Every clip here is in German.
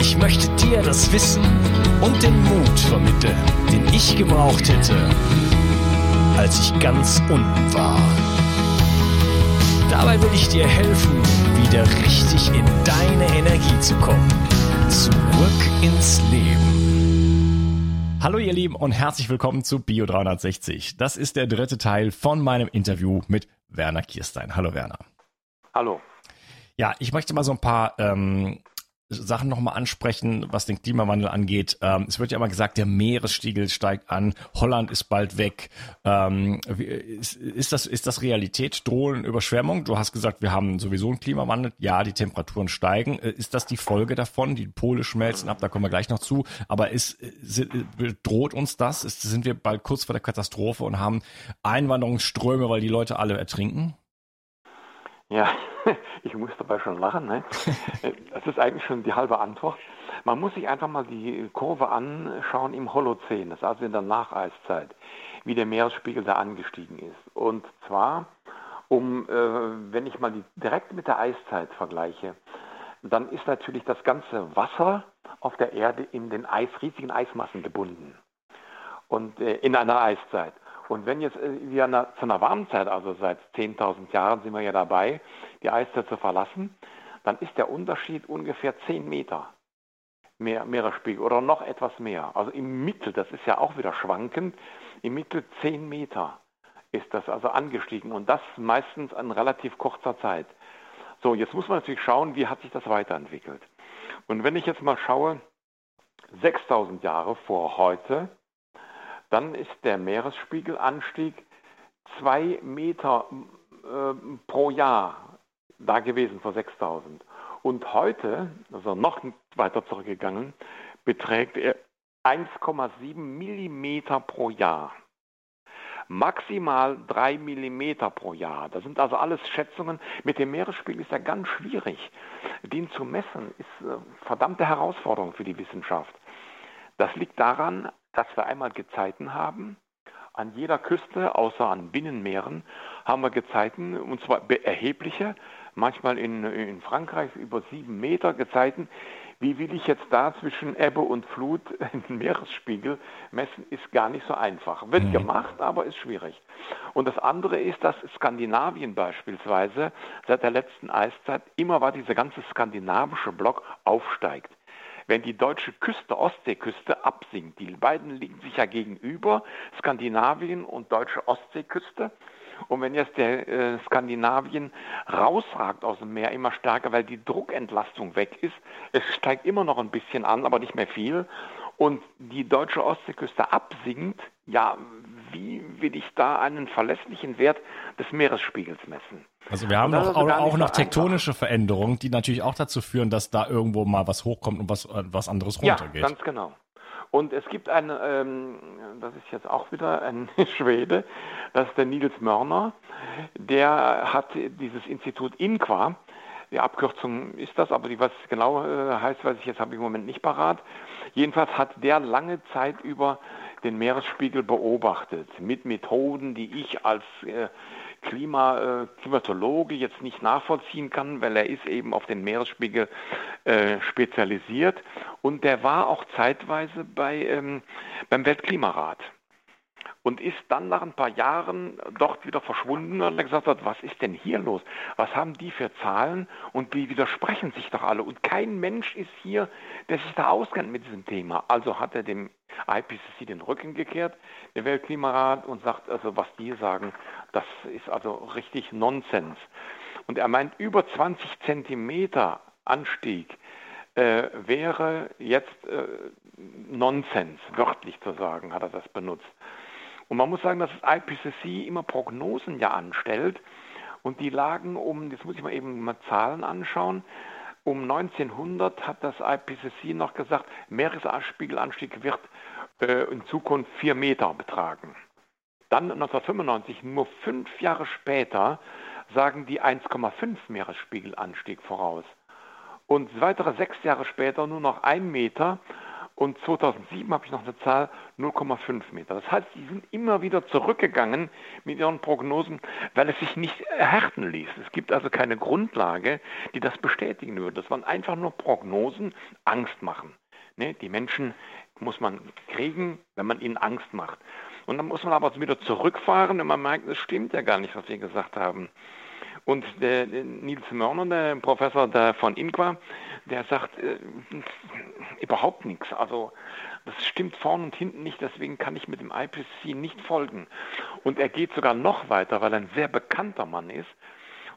Ich möchte dir das Wissen und den Mut vermitteln, den ich gebraucht hätte, als ich ganz unten war. Dabei will ich dir helfen, wieder richtig in deine Energie zu kommen. Zurück ins Leben. Hallo ihr Lieben und herzlich willkommen zu Bio 360. Das ist der dritte Teil von meinem Interview mit Werner Kirstein. Hallo Werner. Hallo. Ja, ich möchte mal so ein paar ähm, Sachen nochmal ansprechen, was den Klimawandel angeht. Ähm, es wird ja immer gesagt, der Meeresspiegel steigt an, Holland ist bald weg. Ähm, ist, ist, das, ist das Realität? Drohen Überschwemmungen? Du hast gesagt, wir haben sowieso einen Klimawandel. Ja, die Temperaturen steigen. Äh, ist das die Folge davon? Die Pole schmelzen ab, da kommen wir gleich noch zu. Aber ist, droht uns das? Ist, sind wir bald kurz vor der Katastrophe und haben Einwanderungsströme, weil die Leute alle ertrinken? Ja, ich muss dabei schon lachen. Ne? Das ist eigentlich schon die halbe Antwort. Man muss sich einfach mal die Kurve anschauen im Holozän, das ist also in der Nacheiszeit, wie der Meeresspiegel da angestiegen ist. Und zwar, um, äh, wenn ich mal die direkt mit der Eiszeit vergleiche, dann ist natürlich das ganze Wasser auf der Erde in den Eis, riesigen Eismassen gebunden. Und äh, in einer Eiszeit. Und wenn jetzt äh, wir zu einer warmen Zeit, also seit 10.000 Jahren sind wir ja dabei, die Eiszeit zu verlassen, dann ist der Unterschied ungefähr 10 Meter mehr Meeresspiegel oder noch etwas mehr. Also im Mittel, das ist ja auch wieder schwankend, im Mittel 10 Meter ist das also angestiegen und das meistens in relativ kurzer Zeit. So, jetzt muss man natürlich schauen, wie hat sich das weiterentwickelt. Und wenn ich jetzt mal schaue, 6000 Jahre vor heute, dann ist der Meeresspiegelanstieg zwei Meter äh, pro Jahr da gewesen vor 6000. Und heute, also noch weiter zurückgegangen, beträgt er 1,7 Millimeter pro Jahr. Maximal 3 Millimeter pro Jahr. Das sind also alles Schätzungen. Mit dem Meeresspiegel ist ja ganz schwierig. Den zu messen ist eine äh, verdammte Herausforderung für die Wissenschaft. Das liegt daran, dass wir einmal Gezeiten haben. An jeder Küste, außer an Binnenmeeren, haben wir Gezeiten, und zwar erhebliche, manchmal in, in Frankreich über sieben Meter Gezeiten. Wie will ich jetzt da zwischen Ebbe und Flut den Meeresspiegel messen, ist gar nicht so einfach. Wird mhm. gemacht, aber ist schwierig. Und das andere ist, dass Skandinavien beispielsweise seit der letzten Eiszeit immer war dieser ganze skandinavische Block aufsteigt wenn die deutsche Küste, Ostseeküste, absinkt. Die beiden liegen sich ja gegenüber, Skandinavien und deutsche Ostseeküste. Und wenn jetzt der äh, Skandinavien rausragt aus dem Meer immer stärker, weil die Druckentlastung weg ist, es steigt immer noch ein bisschen an, aber nicht mehr viel, und die deutsche Ostseeküste absinkt, ja, wie will ich da einen verlässlichen Wert des Meeresspiegels messen? Also wir haben auch, auch noch tektonische einfach. Veränderungen, die natürlich auch dazu führen, dass da irgendwo mal was hochkommt und was, äh, was anderes runtergeht. Ja, ganz genau. Und es gibt einen, ähm, das ist jetzt auch wieder ein Schwede, das ist der Nils Mörner, der hat dieses Institut INQUA, die Abkürzung ist das, aber die, was genau äh, heißt, weiß ich jetzt, habe ich im Moment nicht parat. Jedenfalls hat der lange Zeit über den Meeresspiegel beobachtet mit Methoden, die ich als äh, Klima, äh, Klimatologe jetzt nicht nachvollziehen kann, weil er ist eben auf den Meeresspiegel äh, spezialisiert und der war auch zeitweise bei, ähm, beim Weltklimarat und ist dann nach ein paar Jahren dort wieder verschwunden und gesagt hat, was ist denn hier los? Was haben die für Zahlen und die widersprechen sich doch alle und kein Mensch ist hier, der sich da auskennt mit diesem Thema. Also hat er dem IPCC den Rücken gekehrt, der Weltklimarat, und sagt also, was die sagen, das ist also richtig Nonsens. Und er meint, über 20 Zentimeter Anstieg äh, wäre jetzt äh, Nonsens, wörtlich zu sagen, hat er das benutzt. Und man muss sagen, dass das IPCC immer Prognosen ja anstellt. Und die lagen um, jetzt muss ich mal eben mal Zahlen anschauen, um 1900 hat das IPCC noch gesagt, Meeresspiegelanstieg wird äh, in Zukunft vier Meter betragen. Dann 1995, nur fünf Jahre später, sagen die 1,5 Meeresspiegelanstieg voraus. Und weitere sechs Jahre später nur noch ein Meter und 2007 habe ich noch eine Zahl 0,5 Meter. Das heißt, die sind immer wieder zurückgegangen mit ihren Prognosen, weil es sich nicht erhärten ließ. Es gibt also keine Grundlage, die das bestätigen würde. Das waren einfach nur Prognosen, Angst machen. Ne? Die Menschen muss man kriegen, wenn man ihnen Angst macht. Und dann muss man aber wieder zurückfahren und man merkt, es stimmt ja gar nicht, was wir gesagt haben. Und der, Nils Mörner, der Professor der von Inqua, der sagt äh, überhaupt nichts. Also das stimmt vorne und hinten nicht, deswegen kann ich mit dem IPCC nicht folgen. Und er geht sogar noch weiter, weil er ein sehr bekannter Mann ist.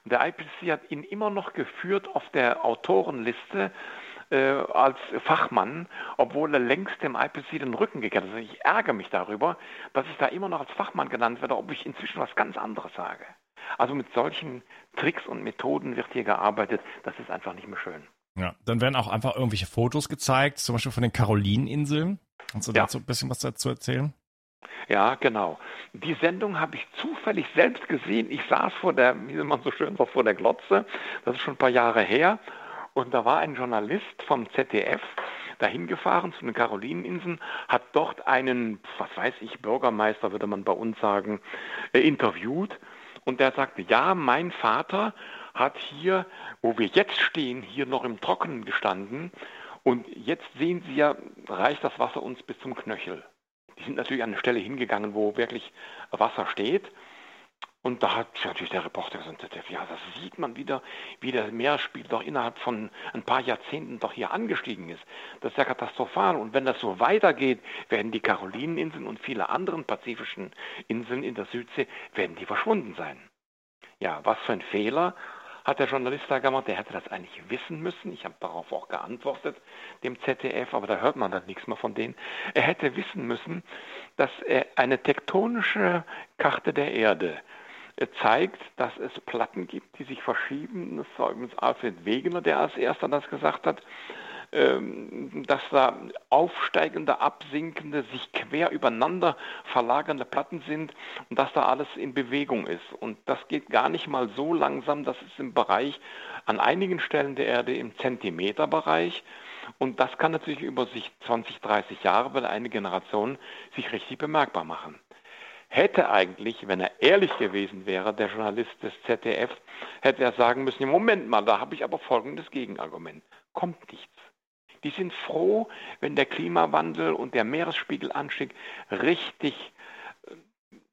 Und der IPCC hat ihn immer noch geführt auf der Autorenliste äh, als Fachmann, obwohl er längst dem IPCC den Rücken gekehrt hat. Also ich ärgere mich darüber, dass ich da immer noch als Fachmann genannt werde, ob ich inzwischen was ganz anderes sage. Also mit solchen Tricks und Methoden wird hier gearbeitet. Das ist einfach nicht mehr schön. Ja, dann werden auch einfach irgendwelche Fotos gezeigt, zum Beispiel von den Karolineninseln. Kannst du ja. dazu ein bisschen was dazu erzählen? Ja, genau. Die Sendung habe ich zufällig selbst gesehen. Ich saß vor der, wie man so schön sagt, vor der Glotze. Das ist schon ein paar Jahre her. Und da war ein Journalist vom ZDF dahin gefahren zu den Karolineninseln, hat dort einen, was weiß ich, Bürgermeister, würde man bei uns sagen, äh, interviewt und der sagte, ja, mein Vater hat hier, wo wir jetzt stehen, hier noch im Trockenen gestanden. Und jetzt sehen Sie ja, reicht das Wasser uns bis zum Knöchel. Die sind natürlich an eine Stelle hingegangen, wo wirklich Wasser steht. Und da hat natürlich der Reporter gesagt, ja, das sieht man wieder, wie der Meeresspiegel doch innerhalb von ein paar Jahrzehnten doch hier angestiegen ist. Das ist ja katastrophal. Und wenn das so weitergeht, werden die Karolineninseln und viele anderen pazifischen Inseln in der Südsee, werden die verschwunden sein. Ja, was für ein Fehler hat der Journalist da gemacht. Der hätte das eigentlich wissen müssen. Ich habe darauf auch geantwortet, dem ZDF, aber da hört man dann nichts mehr von denen. Er hätte wissen müssen, dass er eine tektonische Karte der Erde zeigt, dass es Platten gibt, die sich verschieben. Das war übrigens Alfred Wegener, der als erster das gesagt hat, ähm, dass da aufsteigende, absinkende, sich quer übereinander verlagernde Platten sind und dass da alles in Bewegung ist. Und das geht gar nicht mal so langsam, das ist im Bereich, an einigen Stellen der Erde im Zentimeterbereich. Und das kann natürlich über sich 20, 30 Jahre, weil eine Generation sich richtig bemerkbar machen hätte eigentlich, wenn er ehrlich gewesen wäre, der Journalist des ZDF, hätte er sagen müssen, Moment mal, da habe ich aber folgendes Gegenargument. Kommt nichts. Die sind froh, wenn der Klimawandel und der Meeresspiegelanstieg richtig äh,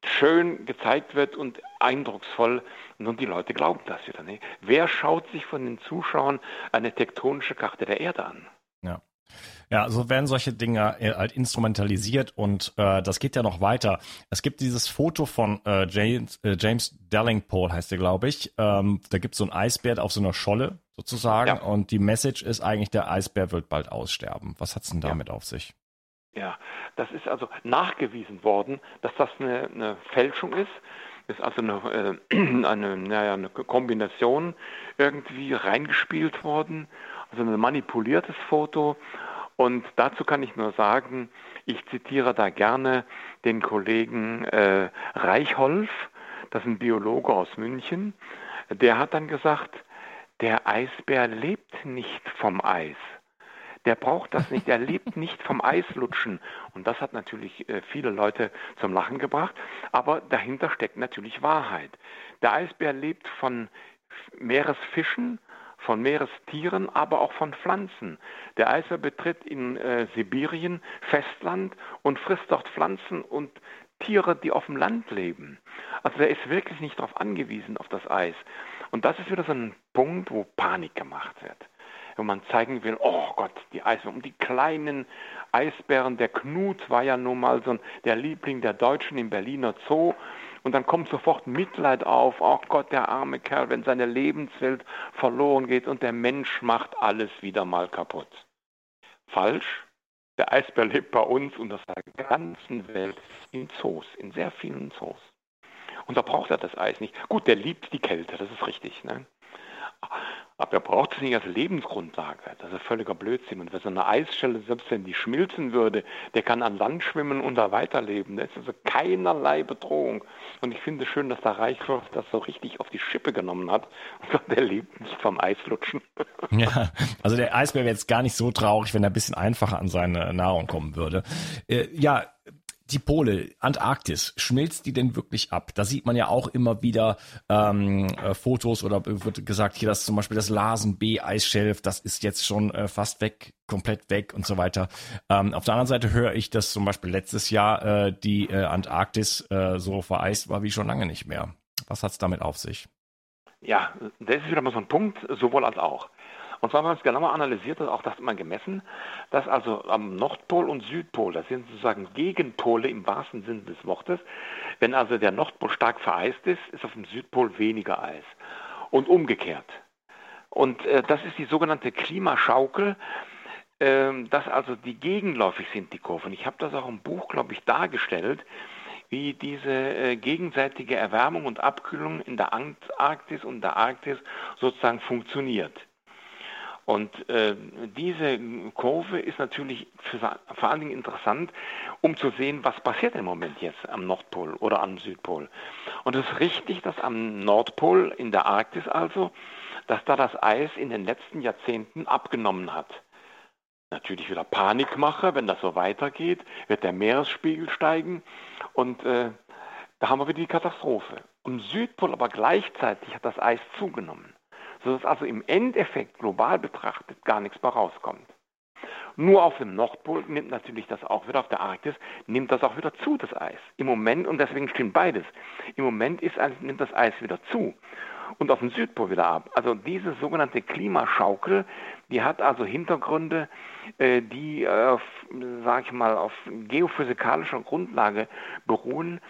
schön gezeigt wird und eindrucksvoll. Und die Leute glauben das wieder nicht. Wer schaut sich von den Zuschauern eine tektonische Karte der Erde an? Ja. Ja, so werden solche Dinge äh, halt instrumentalisiert und äh, das geht ja noch weiter. Es gibt dieses Foto von äh, James, äh, James Dellingpole, heißt der, glaube ich. Ähm, da gibt es so ein Eisbär auf so einer Scholle sozusagen ja. und die Message ist eigentlich, der Eisbär wird bald aussterben. Was hat's denn damit ja. auf sich? Ja, das ist also nachgewiesen worden, dass das eine, eine Fälschung ist. Das ist also eine, äh, eine, naja, eine Kombination irgendwie reingespielt worden, also ein manipuliertes Foto und dazu kann ich nur sagen, ich zitiere da gerne den Kollegen äh, Reichholf, das ist ein Biologe aus München, der hat dann gesagt, der Eisbär lebt nicht vom Eis. Der braucht das nicht, der lebt nicht vom Eislutschen. Und das hat natürlich äh, viele Leute zum Lachen gebracht, aber dahinter steckt natürlich Wahrheit. Der Eisbär lebt von Meeresfischen, von Meerestieren, aber auch von Pflanzen. Der Eisbär betritt in äh, Sibirien Festland und frisst dort Pflanzen und Tiere, die auf dem Land leben. Also der ist wirklich nicht darauf angewiesen, auf das Eis. Und das ist wieder so ein Punkt, wo Panik gemacht wird. Wo man zeigen will, oh Gott, die Eisbären, und die kleinen Eisbären, der Knut war ja nun mal so der Liebling der Deutschen im Berliner Zoo. Und dann kommt sofort Mitleid auf, oh Gott, der arme Kerl, wenn seine Lebenswelt verloren geht und der Mensch macht alles wieder mal kaputt. Falsch, der Eisbär lebt bei uns und auf der ganzen Welt in Zoos, in sehr vielen Zoos. Und da braucht er das Eis nicht. Gut, der liebt die Kälte, das ist richtig. Ne? Aber er braucht es nicht als Lebensgrundlage. Das ist völliger Blödsinn. Und wenn so eine Eisschelle, selbst wenn die schmilzen würde, der kann an Land schwimmen und da weiterleben. Das ist also keinerlei Bedrohung. Und ich finde es schön, dass der Reichshof das so richtig auf die Schippe genommen hat und der lebt nicht vom Eislutschen. Ja, also der Eisbär wäre jetzt gar nicht so traurig, wenn er ein bisschen einfacher an seine Nahrung kommen würde. Äh, ja, die Pole, Antarktis, schmilzt die denn wirklich ab? Da sieht man ja auch immer wieder ähm, äh, Fotos oder wird gesagt, hier das zum Beispiel das Larsen B Eisschelf, das ist jetzt schon äh, fast weg, komplett weg und so weiter. Ähm, auf der anderen Seite höre ich, dass zum Beispiel letztes Jahr äh, die äh, Antarktis äh, so vereist war wie schon lange nicht mehr. Was hat es damit auf sich? Ja, das ist wieder mal so ein Punkt, sowohl als auch. Und zwar, wenn man es genauer analysiert, hat auch das immer gemessen, dass also am Nordpol und Südpol, das sind sozusagen Gegenpole im wahrsten Sinne des Wortes, wenn also der Nordpol stark vereist ist, ist auf dem Südpol weniger Eis. Und umgekehrt. Und äh, das ist die sogenannte Klimaschaukel, äh, dass also die gegenläufig sind, die Kurven. Ich habe das auch im Buch, glaube ich, dargestellt, wie diese äh, gegenseitige Erwärmung und Abkühlung in der Antarktis und der Arktis sozusagen funktioniert. Und äh, diese Kurve ist natürlich für, vor allen Dingen interessant, um zu sehen, was passiert im Moment jetzt am Nordpol oder am Südpol. Und es ist richtig, dass am Nordpol, in der Arktis also, dass da das Eis in den letzten Jahrzehnten abgenommen hat. Natürlich wieder Panikmache, wenn das so weitergeht, wird der Meeresspiegel steigen und äh, da haben wir wieder die Katastrophe. Am Südpol aber gleichzeitig hat das Eis zugenommen sodass also im Endeffekt global betrachtet gar nichts mehr rauskommt. Nur auf dem Nordpol nimmt natürlich das auch wieder, auf der Arktis nimmt das auch wieder zu, das Eis. Im Moment, und deswegen stimmt beides, im Moment ist, nimmt das Eis wieder zu und auf dem Südpol wieder ab. Also diese sogenannte Klimaschaukel, die hat also Hintergründe, äh, die, äh, sage ich mal, auf geophysikalischer Grundlage beruhen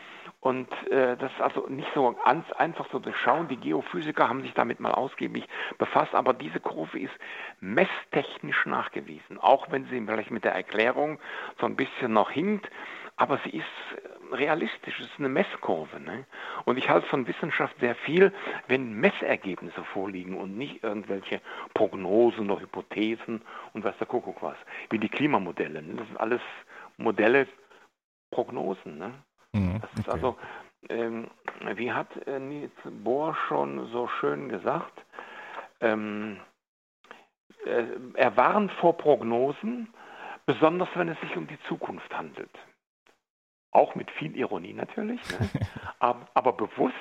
und äh, das ist also nicht so ganz einfach zu durchschauen. Die Geophysiker haben sich damit mal ausgiebig befasst, aber diese Kurve ist messtechnisch nachgewiesen, auch wenn sie vielleicht mit der Erklärung so ein bisschen noch hinkt, aber sie ist äh, realistisch, es ist eine Messkurve. Ne? Und ich halte von Wissenschaft sehr viel, wenn Messergebnisse vorliegen und nicht irgendwelche Prognosen oder Hypothesen und was der Kuckuck was, wie die Klimamodelle. Ne? Das sind alles Modelle, Prognosen. Ne? Mhm, das ist okay. also, ähm, wie hat äh, Niels Bohr schon so schön gesagt, ähm, äh, er warnt vor Prognosen, besonders wenn es sich um die Zukunft handelt. Auch mit viel Ironie natürlich, ne? aber, aber bewusst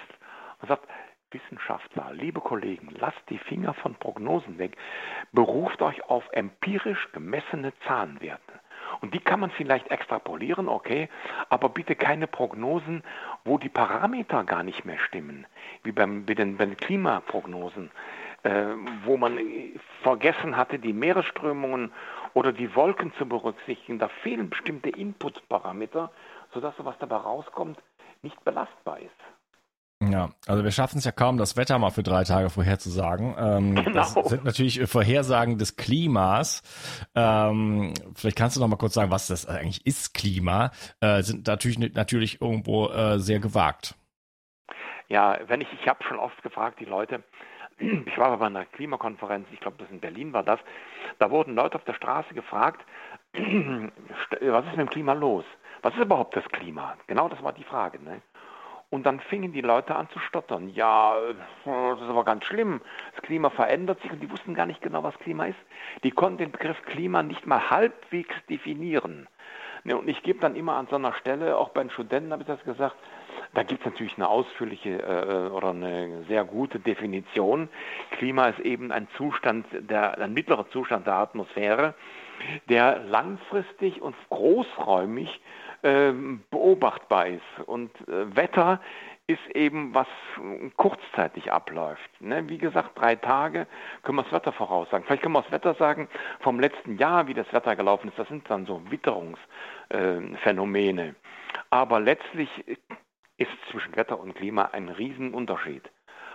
und sagt, Wissenschaftler, liebe Kollegen, lasst die Finger von Prognosen weg, beruft euch auf empirisch gemessene Zahlenwerte. Und die kann man vielleicht extrapolieren, okay, aber bitte keine Prognosen, wo die Parameter gar nicht mehr stimmen, wie beim, bei, den, bei den Klimaprognosen, äh, wo man vergessen hatte, die Meeresströmungen oder die Wolken zu berücksichtigen. Da fehlen bestimmte Inputparameter, sodass was dabei rauskommt, nicht belastbar ist. Ja, also wir schaffen es ja kaum, das Wetter mal für drei Tage vorherzusagen. Ähm, genau. Das sind natürlich Vorhersagen des Klimas. Ähm, vielleicht kannst du noch mal kurz sagen, was das eigentlich ist, Klima. Äh, sind natürlich natürlich irgendwo äh, sehr gewagt. Ja, wenn ich, ich habe schon oft gefragt, die Leute, ich war bei einer Klimakonferenz, ich glaube, das in Berlin war das, da wurden Leute auf der Straße gefragt, was ist mit dem Klima los? Was ist überhaupt das Klima? Genau das war die Frage. Ne? Und dann fingen die Leute an zu stottern. Ja, das ist aber ganz schlimm. Das Klima verändert sich und die wussten gar nicht genau, was Klima ist. Die konnten den Begriff Klima nicht mal halbwegs definieren. Ne, und ich gebe dann immer an so einer Stelle, auch bei den Studenten habe ich das gesagt, da gibt es natürlich eine ausführliche äh, oder eine sehr gute Definition. Klima ist eben ein Zustand, der, ein mittlerer Zustand der Atmosphäre, der langfristig und großräumig äh, beobachtbar ist. Und äh, Wetter ist eben, was kurzzeitig abläuft. Ne? Wie gesagt, drei Tage können wir das Wetter voraussagen. Vielleicht können wir das Wetter sagen vom letzten Jahr, wie das Wetter gelaufen ist. Das sind dann so Witterungsphänomene. Äh, Aber letztlich ist zwischen Wetter und Klima ein Riesenunterschied.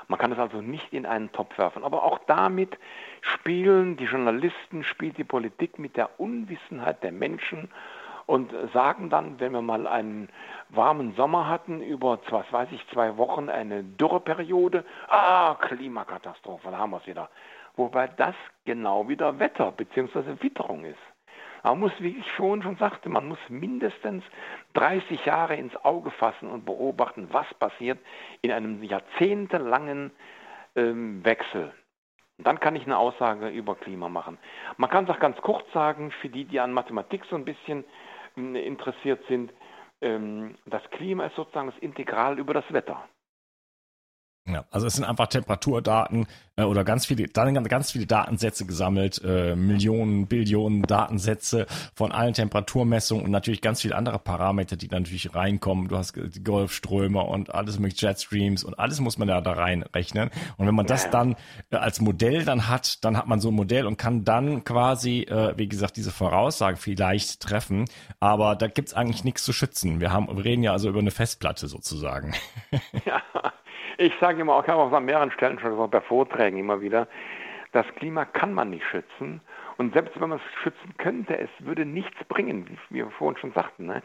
Man kann es also nicht in einen Topf werfen. Aber auch damit spielen die Journalisten, spielt die Politik mit der Unwissenheit der Menschen und sagen dann, wenn wir mal einen warmen Sommer hatten, über, was weiß ich, zwei Wochen eine Dürreperiode, ah, Klimakatastrophe, da haben wir es wieder. Wobei das genau wieder Wetter bzw. Witterung ist. Man muss, wie ich vorhin schon sagte, man muss mindestens 30 Jahre ins Auge fassen und beobachten, was passiert in einem jahrzehntelangen ähm, Wechsel. Und dann kann ich eine Aussage über Klima machen. Man kann es auch ganz kurz sagen, für die, die an Mathematik so ein bisschen interessiert sind, ähm, das Klima ist sozusagen das Integral über das Wetter. Ja, also es sind einfach Temperaturdaten äh, oder ganz viele, dann ganz viele Datensätze gesammelt, äh, Millionen, Billionen Datensätze von allen Temperaturmessungen und natürlich ganz viele andere Parameter, die natürlich reinkommen. Du hast die Golfströme und alles mit Jetstreams und alles muss man ja da reinrechnen. Und wenn man das dann äh, als Modell dann hat, dann hat man so ein Modell und kann dann quasi, äh, wie gesagt, diese Voraussage vielleicht treffen. Aber da gibt's eigentlich nichts zu schützen. Wir haben, wir reden ja also über eine Festplatte sozusagen. Ja. Ich sage immer, ich habe auch an mehreren Stellen schon gesagt, bei Vorträgen immer wieder, das Klima kann man nicht schützen. Und selbst wenn man es schützen könnte, es würde nichts bringen, wie wir vorhin schon sagten. Ne?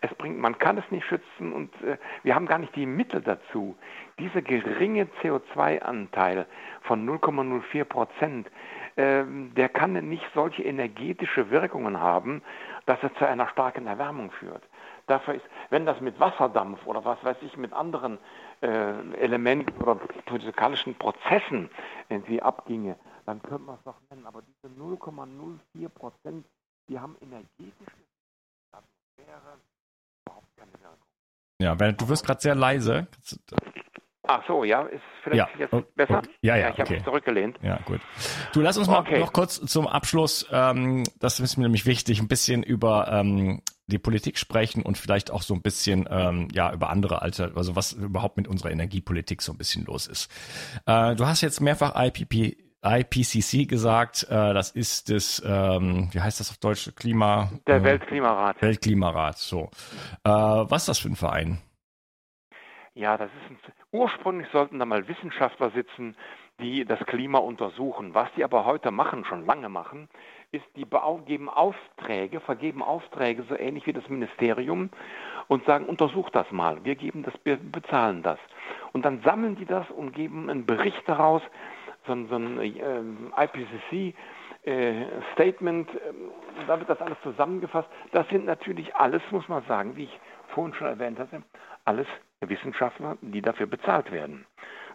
Es bringt, man kann es nicht schützen und äh, wir haben gar nicht die Mittel dazu. Dieser geringe CO2-Anteil von 0,04 Prozent, äh, der kann nicht solche energetische Wirkungen haben, dass er zu einer starken Erwärmung führt. Dafür ist, wenn das mit Wasserdampf oder was weiß ich, mit anderen Elementen oder physikalischen Prozessen irgendwie abginge, dann könnte man es doch nennen. Aber diese 0,04 Prozent, die haben energetische Atmosphäre überhaupt keine Wirkung. Ja, du wirst gerade sehr leise. Ach so, ja, ist vielleicht ja. jetzt oh, besser? Okay. Ja, ja, ja, ich okay. habe mich zurückgelehnt. Ja, gut. Du lass uns mal okay. noch kurz zum Abschluss, ähm, das ist mir nämlich wichtig, ein bisschen über ähm, die Politik sprechen und vielleicht auch so ein bisschen ähm, ja über andere Alter, also was überhaupt mit unserer Energiepolitik so ein bisschen los ist. Äh, du hast jetzt mehrfach IPP, IPCC gesagt, äh, das ist das, ähm, wie heißt das auf Deutsch, Klima? Der äh, Weltklimarat. Weltklimarat, so. Äh, was ist das für ein Verein? Ja, das ist ein, ursprünglich sollten da mal Wissenschaftler sitzen, die das Klima untersuchen. Was die aber heute machen, schon lange machen, ist, die geben Aufträge, vergeben Aufträge, so ähnlich wie das Ministerium, und sagen, untersucht das mal, wir geben das, wir bezahlen das. Und dann sammeln die das und geben einen Bericht daraus, so, so ein äh, IPCC, äh, Statement, äh, da wird das alles zusammengefasst. Das sind natürlich alles, muss man sagen, wie ich vorhin schon erwähnt hatte, alles Wissenschaftler, die dafür bezahlt werden.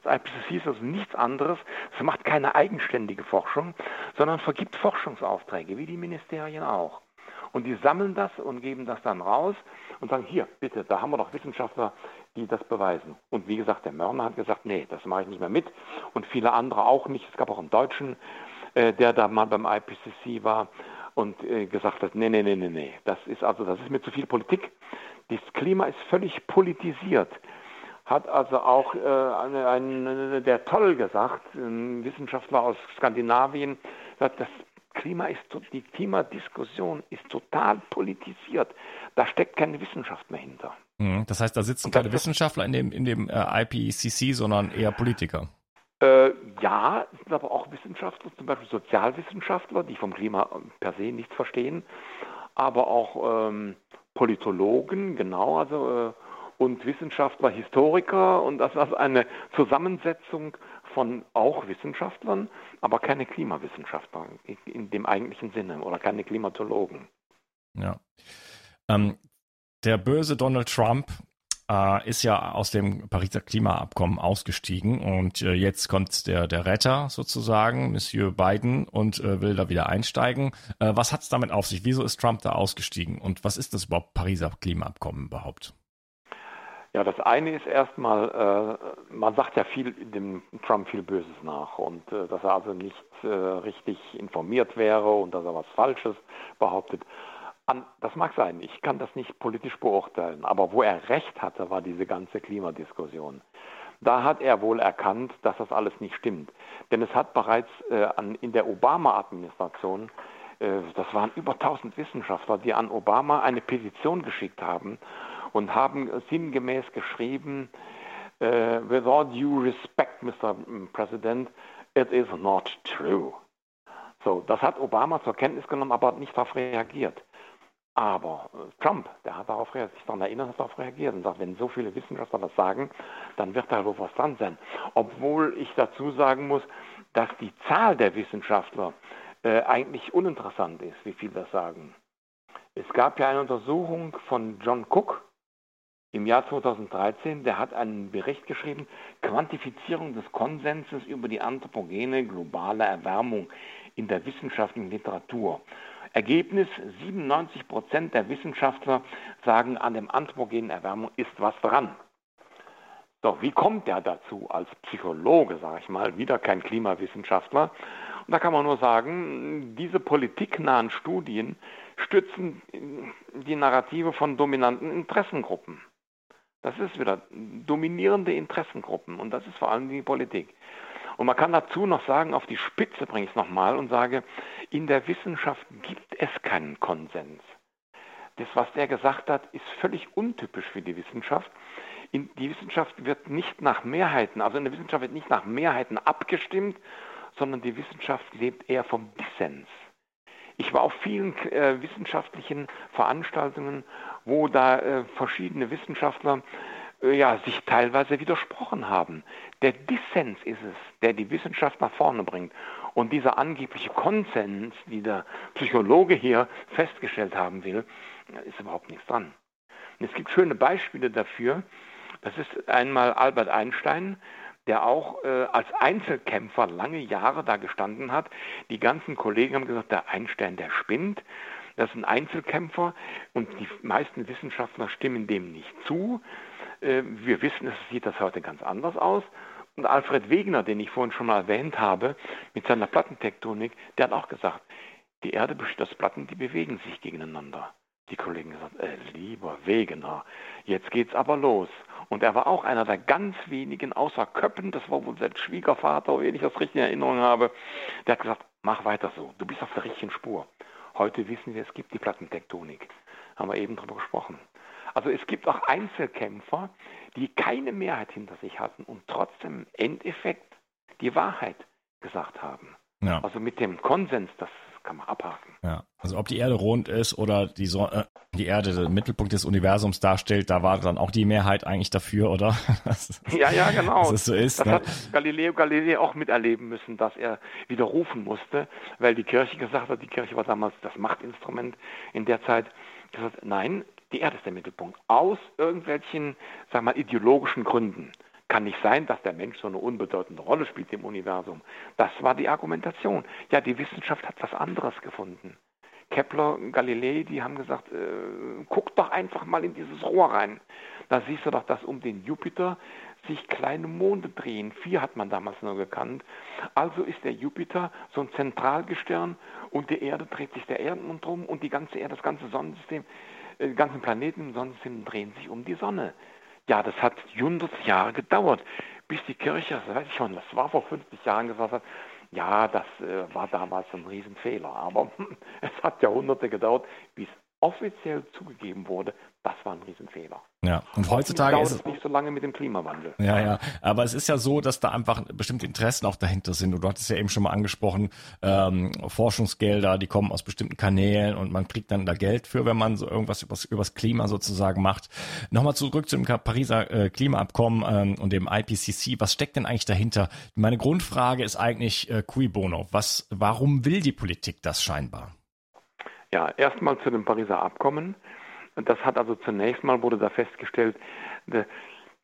Das IPCC ist also nichts anderes. Es macht keine eigenständige Forschung, sondern vergibt Forschungsaufträge, wie die Ministerien auch. Und die sammeln das und geben das dann raus und sagen, hier, bitte, da haben wir doch Wissenschaftler, die das beweisen. Und wie gesagt, der Mörner hat gesagt, nee, das mache ich nicht mehr mit. Und viele andere auch nicht. Es gab auch einen Deutschen, äh, der da mal beim IPCC war und äh, gesagt hat, nee, nee, nee, nee, nee, das ist also, das ist mir zu viel Politik. Das Klima ist völlig politisiert hat also auch äh, eine, eine, der Toll gesagt, ein Wissenschaftler aus Skandinavien, sagt, das Klima ist, die Klimadiskussion ist total politisiert. Da steckt keine Wissenschaft mehr hinter. Mhm. Das heißt, da sitzen keine Wissenschaftler in dem, in dem äh, IPCC, sondern eher Politiker. Äh, ja, es sind aber auch Wissenschaftler, zum Beispiel Sozialwissenschaftler, die vom Klima per se nichts verstehen, aber auch ähm, Politologen, genau, also äh, und Wissenschaftler, Historiker und das ist eine Zusammensetzung von auch Wissenschaftlern, aber keine Klimawissenschaftler in dem eigentlichen Sinne oder keine Klimatologen. Ja. Ähm, der böse Donald Trump äh, ist ja aus dem Pariser Klimaabkommen ausgestiegen und äh, jetzt kommt der, der Retter sozusagen, Monsieur Biden, und äh, will da wieder einsteigen. Äh, was hat es damit auf sich? Wieso ist Trump da ausgestiegen und was ist das überhaupt Pariser Klimaabkommen überhaupt? Ja, das eine ist erstmal, äh, man sagt ja viel dem Trump viel Böses nach und äh, dass er also nicht äh, richtig informiert wäre und dass er was Falsches behauptet. An, das mag sein, ich kann das nicht politisch beurteilen, aber wo er recht hatte, war diese ganze Klimadiskussion. Da hat er wohl erkannt, dass das alles nicht stimmt. Denn es hat bereits äh, an, in der Obama-Administration, äh, das waren über 1000 Wissenschaftler, die an Obama eine Petition geschickt haben und haben sinngemäß geschrieben, äh, with all due respect, Mr. President, it is not true. So, das hat Obama zur Kenntnis genommen, aber nicht darauf reagiert. Aber äh, Trump, der hat darauf reagiert, sich daran erinnert, hat darauf reagiert und sagt, wenn so viele Wissenschaftler das sagen, dann wird da wohl was dran sein. Obwohl ich dazu sagen muss, dass die Zahl der Wissenschaftler äh, eigentlich uninteressant ist, wie viele das sagen. Es gab ja eine Untersuchung von John Cook, im Jahr 2013, der hat einen Bericht geschrieben, Quantifizierung des Konsenses über die anthropogene globale Erwärmung in der wissenschaftlichen Literatur. Ergebnis, 97 Prozent der Wissenschaftler sagen, an dem anthropogenen Erwärmung ist was dran. So, wie kommt der dazu als Psychologe, sage ich mal, wieder kein Klimawissenschaftler? Und da kann man nur sagen, diese politiknahen Studien stützen die Narrative von dominanten Interessengruppen. Das ist wieder dominierende Interessengruppen und das ist vor allem die Politik. Und man kann dazu noch sagen, auf die Spitze bringe ich es nochmal und sage, in der Wissenschaft gibt es keinen Konsens. Das, was der gesagt hat, ist völlig untypisch für die Wissenschaft. In, die Wissenschaft wird nicht nach Mehrheiten, also in der Wissenschaft wird nicht nach Mehrheiten abgestimmt, sondern die Wissenschaft lebt eher vom Dissens. Ich war auf vielen äh, wissenschaftlichen Veranstaltungen, wo da äh, verschiedene Wissenschaftler äh, ja, sich teilweise widersprochen haben. Der Dissens ist es, der die Wissenschaft nach vorne bringt. Und dieser angebliche Konsens, die der Psychologe hier festgestellt haben will, ist überhaupt nichts dran. Und es gibt schöne Beispiele dafür. Das ist einmal Albert Einstein, der auch äh, als Einzelkämpfer lange Jahre da gestanden hat. Die ganzen Kollegen haben gesagt, der Einstein, der spinnt. Das ein Einzelkämpfer und die meisten Wissenschaftler stimmen dem nicht zu. Äh, wir wissen, es sieht das heute ganz anders aus. Und Alfred Wegener, den ich vorhin schon mal erwähnt habe, mit seiner Plattentektonik, der hat auch gesagt, die Erde besteht aus Platten, die bewegen sich gegeneinander. Die Kollegen gesagt, äh, lieber Wegener, jetzt geht's aber los. Und er war auch einer der ganz wenigen, außer Köppen, das war wohl sein Schwiegervater, wenn ich das richtig in Erinnerung habe, der hat gesagt, mach weiter so, du bist auf der richtigen Spur. Heute wissen wir, es gibt die Plattentektonik. Haben wir eben darüber gesprochen. Also es gibt auch Einzelkämpfer, die keine Mehrheit hinter sich hatten und trotzdem im Endeffekt die Wahrheit gesagt haben. Ja. Also mit dem Konsens, das kann man abhaken. Ja, also ob die Erde rund ist oder die, so äh, die Erde den Mittelpunkt des Universums darstellt, da war dann auch die Mehrheit eigentlich dafür, oder? ja, ja, genau. Dass es so ist. Das ne? hat Galileo Galilei auch miterleben müssen, dass er widerrufen musste, weil die Kirche gesagt hat, die Kirche war damals das Machtinstrument in der Zeit, gesagt, nein, die Erde ist der Mittelpunkt. Aus irgendwelchen, sag mal, ideologischen Gründen. Kann nicht sein, dass der Mensch so eine unbedeutende Rolle spielt im Universum. Das war die Argumentation. Ja, die Wissenschaft hat was anderes gefunden. Kepler, Galilei, die haben gesagt, äh, guck doch einfach mal in dieses Rohr rein. Da siehst du doch, dass um den Jupiter sich kleine Monde drehen. Vier hat man damals nur gekannt. Also ist der Jupiter so ein Zentralgestirn und die Erde dreht sich der Erden drum und die ganze Erde, das ganze Sonnensystem, äh, die ganzen Planeten im Sonnensystem drehen sich um die Sonne. Ja, das hat 100 Jahre gedauert, bis die Kirche, das weiß ich schon, das war vor 50 Jahren gesagt hat, ja, das äh, war damals ein Riesenfehler. Aber es hat Jahrhunderte gedauert, bis offiziell zugegeben wurde, das war ein Riesenfehler. Ja, und heutzutage ist es nicht so lange mit dem Klimawandel. Ja, ja, aber es ist ja so, dass da einfach bestimmte Interessen auch dahinter sind. Und du hattest ja eben schon mal angesprochen, ähm, Forschungsgelder, die kommen aus bestimmten Kanälen und man kriegt dann da Geld für, wenn man so irgendwas übers, übers Klima sozusagen macht. Nochmal zurück zum Pariser äh, Klimaabkommen ähm, und dem IPCC. Was steckt denn eigentlich dahinter? Meine Grundfrage ist eigentlich äh, cui bono. Was, warum will die Politik das scheinbar? Ja, erstmal zu dem Pariser Abkommen. Das hat also zunächst mal wurde da festgestellt,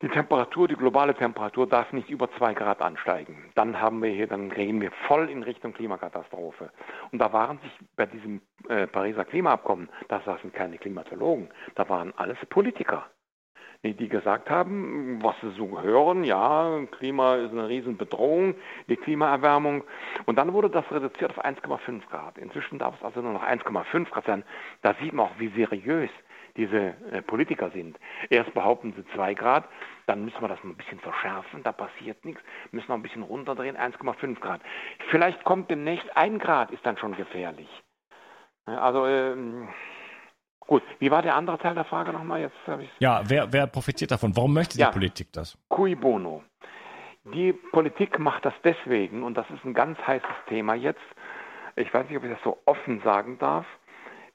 Die Temperatur, die globale Temperatur darf nicht über zwei Grad ansteigen. Dann haben wir hier, dann gehen wir voll in Richtung Klimakatastrophe. Und da waren sich bei diesem äh, Pariser Klimaabkommen, da saßen keine Klimatologen, da waren alles Politiker die gesagt haben, was sie so hören, ja, Klima ist eine Riesenbedrohung, die Klimaerwärmung. Und dann wurde das reduziert auf 1,5 Grad. Inzwischen darf es also nur noch 1,5 Grad sein. Da sieht man auch, wie seriös diese äh, Politiker sind. Erst behaupten sie 2 Grad, dann müssen wir das ein bisschen verschärfen, da passiert nichts, müssen wir ein bisschen runterdrehen, 1,5 Grad. Vielleicht kommt demnächst 1 Grad, ist dann schon gefährlich. Also, ähm, Gut, wie war der andere Teil der Frage nochmal? Jetzt ich ja, wer, wer profitiert davon? Warum möchte die ja, Politik das? Cui bono. Die Politik macht das deswegen, und das ist ein ganz heißes Thema jetzt. Ich weiß nicht, ob ich das so offen sagen darf.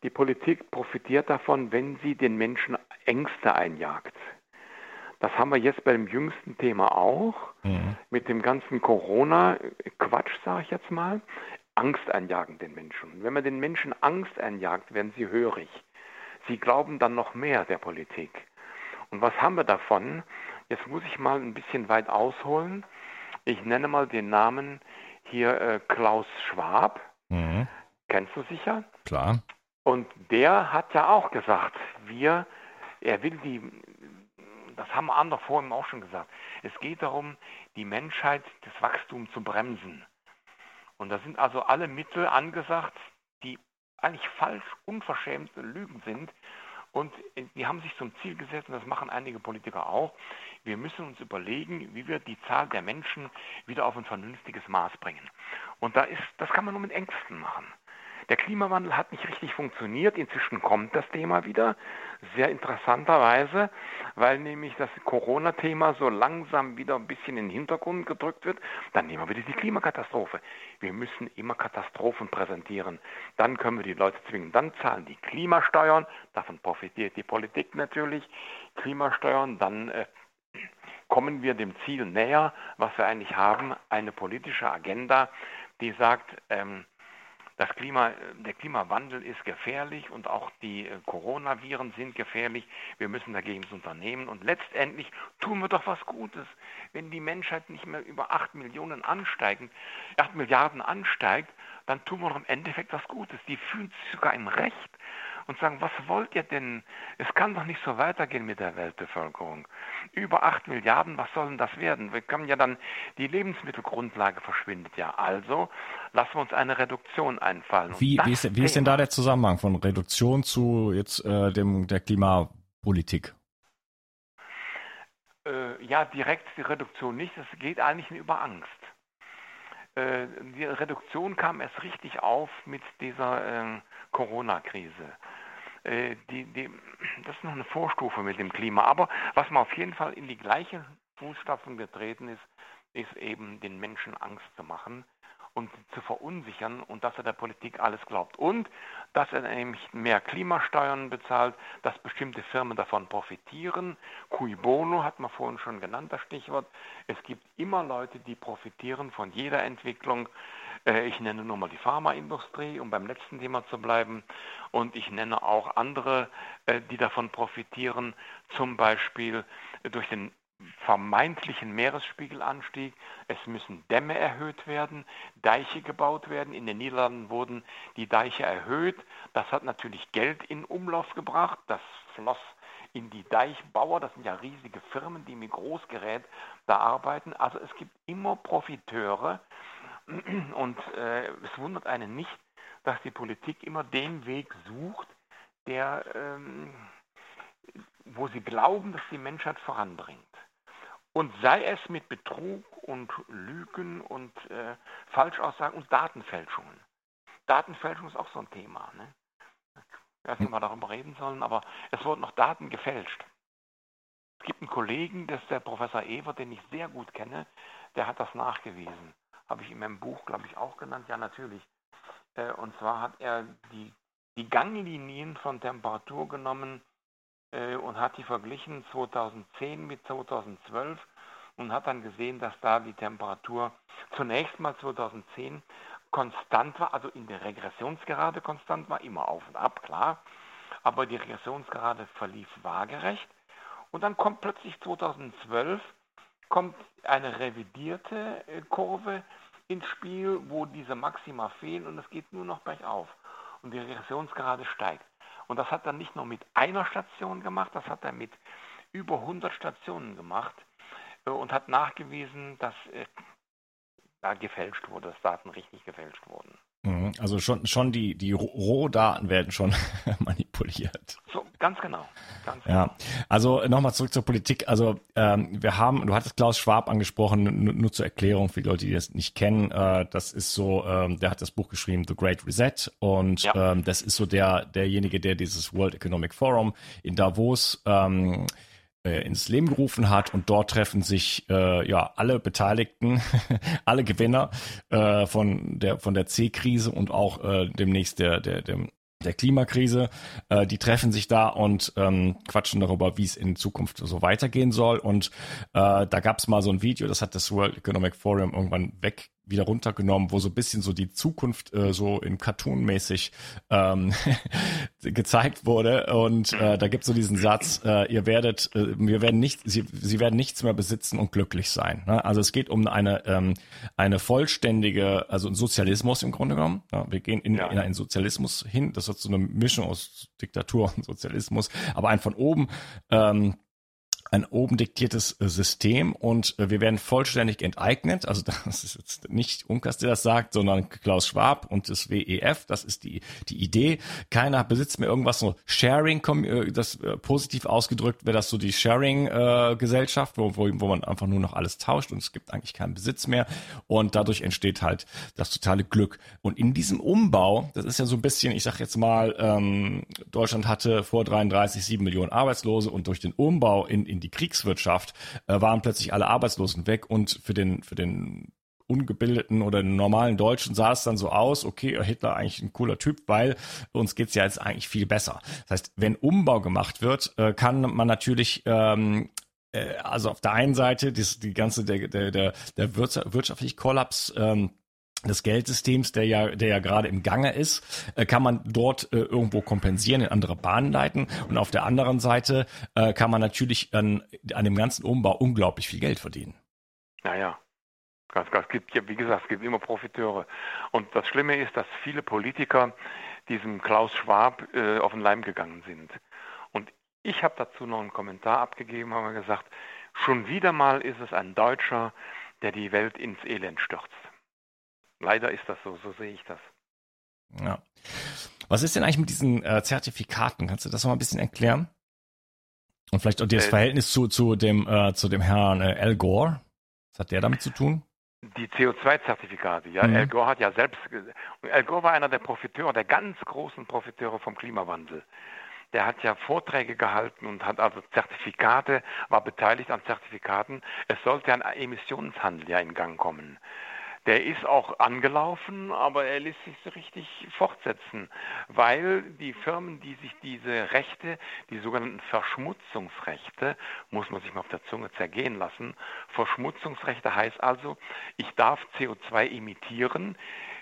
Die Politik profitiert davon, wenn sie den Menschen Ängste einjagt. Das haben wir jetzt beim jüngsten Thema auch, mhm. mit dem ganzen Corona-Quatsch, sage ich jetzt mal. Angst einjagen den Menschen. Wenn man den Menschen Angst einjagt, werden sie hörig. Sie glauben dann noch mehr der Politik. Und was haben wir davon? Jetzt muss ich mal ein bisschen weit ausholen. Ich nenne mal den Namen hier äh, Klaus Schwab. Mhm. Kennst du sicher? Klar. Und der hat ja auch gesagt, wir, er will die, das haben andere vor ihm auch schon gesagt, es geht darum, die Menschheit, das Wachstum zu bremsen. Und da sind also alle Mittel angesagt, eigentlich falsch, unverschämte Lügen sind. Und die haben sich zum Ziel gesetzt, und das machen einige Politiker auch, wir müssen uns überlegen, wie wir die Zahl der Menschen wieder auf ein vernünftiges Maß bringen. Und da ist, das kann man nur mit Ängsten machen. Der Klimawandel hat nicht richtig funktioniert. Inzwischen kommt das Thema wieder, sehr interessanterweise, weil nämlich das Corona-Thema so langsam wieder ein bisschen in den Hintergrund gedrückt wird. Dann nehmen wir wieder die Klimakatastrophe. Wir müssen immer Katastrophen präsentieren. Dann können wir die Leute zwingen. Dann zahlen die Klimasteuern, davon profitiert die Politik natürlich. Klimasteuern, dann äh, kommen wir dem Ziel näher, was wir eigentlich haben, eine politische Agenda, die sagt, ähm, das Klima, der Klimawandel ist gefährlich und auch die äh, Coronaviren sind gefährlich. Wir müssen dagegen was unternehmen und letztendlich tun wir doch was Gutes. Wenn die Menschheit nicht mehr über 8 Millionen ansteigen, 8 Milliarden ansteigt, dann tun wir doch im Endeffekt was Gutes. Die fühlen sich sogar im Recht und sagen, was wollt ihr denn? Es kann doch nicht so weitergehen mit der Weltbevölkerung. Über 8 Milliarden, was soll denn das werden? Wir können ja dann, die Lebensmittelgrundlage verschwindet ja. Also lassen wir uns eine Reduktion einfallen. Wie, wie, ist, wie ist, denn da der Zusammenhang von Reduktion zu jetzt äh, dem, der Klimapolitik? Äh, ja, direkt die Reduktion nicht. Es geht eigentlich nur über Angst. Äh, die Reduktion kam erst richtig auf mit dieser ähm, Corona-Krise. Äh, die, die, das ist noch eine Vorstufe mit dem Klima. Aber was man auf jeden Fall in die gleichen Fußstapfen getreten ist, ist eben den Menschen Angst zu machen und zu verunsichern und dass er der Politik alles glaubt. Und dass er nämlich mehr Klimasteuern bezahlt, dass bestimmte Firmen davon profitieren. Cui bono hat man vorhin schon genannt, das Stichwort. Es gibt immer Leute, die profitieren von jeder Entwicklung. Äh, ich nenne nur mal die Pharmaindustrie, um beim letzten Thema zu bleiben. Und ich nenne auch andere, äh, die davon profitieren, zum Beispiel durch den vermeintlichen Meeresspiegelanstieg. Es müssen Dämme erhöht werden, Deiche gebaut werden. In den Niederlanden wurden die Deiche erhöht. Das hat natürlich Geld in Umlauf gebracht. Das floss in die Deichbauer. Das sind ja riesige Firmen, die mit Großgerät da arbeiten. Also es gibt immer Profiteure. Und äh, es wundert einen nicht, dass die Politik immer den Weg sucht, der, ähm, wo sie glauben, dass die Menschheit voranbringt. Und sei es mit Betrug und Lügen und äh, Falschaussagen und Datenfälschungen. Datenfälschung ist auch so ein Thema. Ne? Ich weiß nicht, ob wir darüber reden sollen, aber es wurden noch Daten gefälscht. Es gibt einen Kollegen, das ist der Professor Ewer, den ich sehr gut kenne, der hat das nachgewiesen. Habe ich in meinem Buch, glaube ich, auch genannt. Ja, natürlich. Äh, und zwar hat er die, die Ganglinien von Temperatur genommen äh, und hat die verglichen 2010 mit 2012 und hat dann gesehen, dass da die Temperatur zunächst mal 2010 konstant war, also in der Regressionsgerade konstant war, immer auf und ab, klar, aber die Regressionsgerade verlief waagerecht Und dann kommt plötzlich 2012 kommt eine revidierte äh, Kurve ins Spiel, wo diese Maxima fehlen und es geht nur noch bergauf. Und die Regressionsgrade steigt. Und das hat er nicht nur mit einer Station gemacht, das hat er mit über 100 Stationen gemacht äh, und hat nachgewiesen, dass äh, da gefälscht wurde, dass Daten richtig gefälscht wurden. Mhm. Also schon, schon die, die Rohdaten werden schon manipuliert. So, ganz genau. Ganz ja, genau. also nochmal zurück zur Politik. Also ähm, wir haben, du hattest Klaus Schwab angesprochen, nur, zur Erklärung für die Leute, die das nicht kennen. Äh, das ist so, ähm, der hat das Buch geschrieben, The Great Reset, und ja. ähm, das ist so der derjenige, der dieses World Economic Forum in Davos ähm, äh, ins Leben gerufen hat und dort treffen sich äh, ja alle Beteiligten, alle Gewinner äh, von der von der C-Krise und auch äh, demnächst der der dem der Klimakrise. Äh, die treffen sich da und ähm, quatschen darüber, wie es in Zukunft so weitergehen soll. Und äh, da gab es mal so ein Video, das hat das World Economic Forum irgendwann weg wieder runtergenommen, wo so ein bisschen so die Zukunft äh, so in Cartoon-mäßig ähm, gezeigt wurde. Und äh, da gibt es so diesen Satz, äh, ihr werdet, äh, wir werden nicht, sie, sie werden nichts mehr besitzen und glücklich sein. Ne? Also es geht um eine, ähm, eine vollständige, also ein Sozialismus im Grunde genommen. Ja? Wir gehen in, ja. in einen Sozialismus hin. Das ist so eine Mischung aus Diktatur und Sozialismus, aber ein von oben. Ähm, ein oben diktiertes äh, System und äh, wir werden vollständig enteignet. Also das ist jetzt nicht Unkas, der das sagt, sondern Klaus Schwab und das WEF. Das ist die, die Idee. Keiner besitzt mehr irgendwas so Sharing, äh, das positiv ausgedrückt wäre das so die Sharing-Gesellschaft, wo, wo, wo man einfach nur noch alles tauscht und es gibt eigentlich keinen Besitz mehr und dadurch entsteht halt das totale Glück. Und in diesem Umbau, das ist ja so ein bisschen, ich sag jetzt mal, ähm, Deutschland hatte vor 33 sieben Millionen Arbeitslose und durch den Umbau in, in die Kriegswirtschaft, äh, waren plötzlich alle Arbeitslosen weg und für den, für den ungebildeten oder den normalen Deutschen sah es dann so aus, okay, Hitler eigentlich ein cooler Typ, weil uns geht's ja jetzt eigentlich viel besser. Das heißt, wenn Umbau gemacht wird, äh, kann man natürlich ähm, äh, also auf der einen Seite die, die ganze der der der, der wirtschaftliche Kollaps ähm, des Geldsystems, der ja, der ja gerade im Gange ist, äh, kann man dort äh, irgendwo kompensieren, in andere Bahnen leiten. Und auf der anderen Seite äh, kann man natürlich an, an dem ganzen Umbau unglaublich viel Geld verdienen. Naja. Es gibt ja, wie gesagt, es gibt immer Profiteure. Und das Schlimme ist, dass viele Politiker diesem Klaus Schwab äh, auf den Leim gegangen sind. Und ich habe dazu noch einen Kommentar abgegeben, haben wir gesagt, schon wieder mal ist es ein Deutscher, der die Welt ins Elend stürzt. Leider ist das so, so sehe ich das. Ja. Was ist denn eigentlich mit diesen äh, Zertifikaten? Kannst du das noch mal ein bisschen erklären? Und vielleicht auch das äh, Verhältnis zu, zu, dem, äh, zu dem Herrn äh, Al Gore? Was hat der damit zu tun? Die CO2-Zertifikate, ja. Mhm. Al Gore hat ja selbst, Al Gore war einer der Profiteure, der ganz großen Profiteure vom Klimawandel. Der hat ja Vorträge gehalten und hat also Zertifikate, war beteiligt an Zertifikaten. Es sollte ein Emissionshandel ja in Gang kommen. Der ist auch angelaufen, aber er lässt sich so richtig fortsetzen, weil die Firmen, die sich diese Rechte, die sogenannten Verschmutzungsrechte, muss man sich mal auf der Zunge zergehen lassen. Verschmutzungsrechte heißt also, ich darf CO2 emittieren,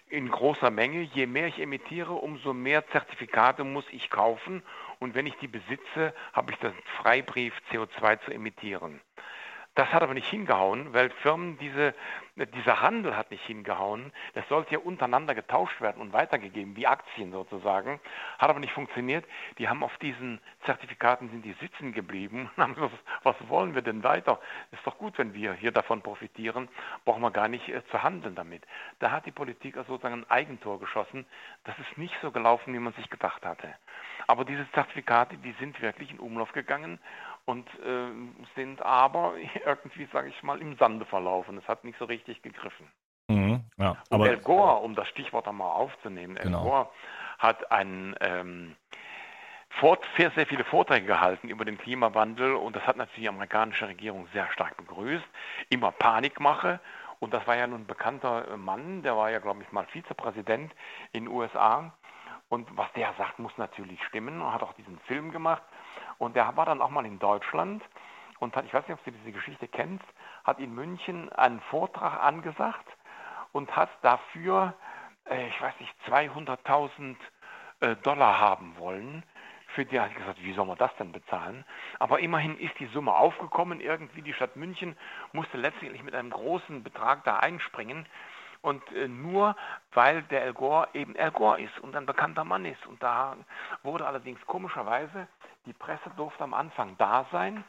in großer Menge. Je mehr ich emittiere, umso mehr Zertifikate muss ich kaufen. Und wenn ich die besitze, habe ich den Freibrief, CO2 zu emittieren. Das hat aber nicht hingehauen, weil Firmen diese, dieser Handel hat nicht hingehauen. Das sollte ja untereinander getauscht werden und weitergegeben, wie Aktien sozusagen. Hat aber nicht funktioniert. Die haben auf diesen Zertifikaten sind die sitzen geblieben und haben gesagt, was wollen wir denn weiter? Ist doch gut, wenn wir hier davon profitieren, brauchen wir gar nicht äh, zu handeln damit. Da hat die Politik also sozusagen ein Eigentor geschossen. Das ist nicht so gelaufen, wie man sich gedacht hatte. Aber diese Zertifikate, die sind wirklich in Umlauf gegangen und äh, sind aber irgendwie, sage ich mal, im Sande verlaufen. Es hat nicht so richtig gegriffen. Mhm, ja, aber und El Gore, um das Stichwort einmal aufzunehmen, genau. El Gore hat einen ähm, Fort, sehr, sehr viele Vorträge gehalten über den Klimawandel und das hat natürlich die amerikanische Regierung sehr stark begrüßt. Immer Panikmache und das war ja nun ein bekannter Mann, der war ja, glaube ich, mal Vizepräsident in den USA und was der sagt, muss natürlich stimmen und hat auch diesen Film gemacht und der war dann auch mal in Deutschland und hat, ich weiß nicht, ob du diese Geschichte kennst, hat in München einen Vortrag angesagt und hat dafür, äh, ich weiß nicht, 200.000 äh, Dollar haben wollen Für die ich gesagt, wie soll man das denn bezahlen? Aber immerhin ist die Summe aufgekommen. Irgendwie die Stadt München musste letztendlich mit einem großen Betrag da einspringen. Und äh, nur weil der El Gore eben El Gore ist und ein bekannter Mann ist. Und da wurde allerdings komischerweise, die Presse durfte am Anfang da sein,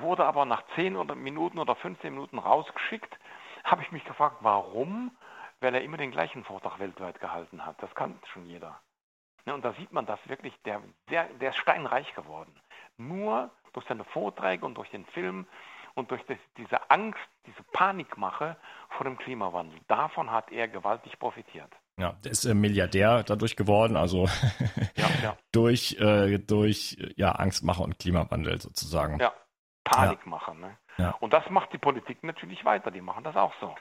wurde aber nach 10 Minuten oder 15 Minuten rausgeschickt. Habe ich mich gefragt, warum? Weil er immer den gleichen Vortrag weltweit gehalten hat. Das kann schon jeder. Ne, und da sieht man das wirklich, der, der, der ist steinreich geworden. Nur durch seine Vorträge und durch den Film und durch das, diese Angst, diese Panikmache vor dem Klimawandel. Davon hat er gewaltig profitiert. Ja, der ist äh, Milliardär dadurch geworden, also ja, ja. durch, äh, durch ja, Angstmacher und Klimawandel sozusagen. Ja, Panikmacher. Ja. Ne? Und das macht die Politik natürlich weiter, die machen das auch so.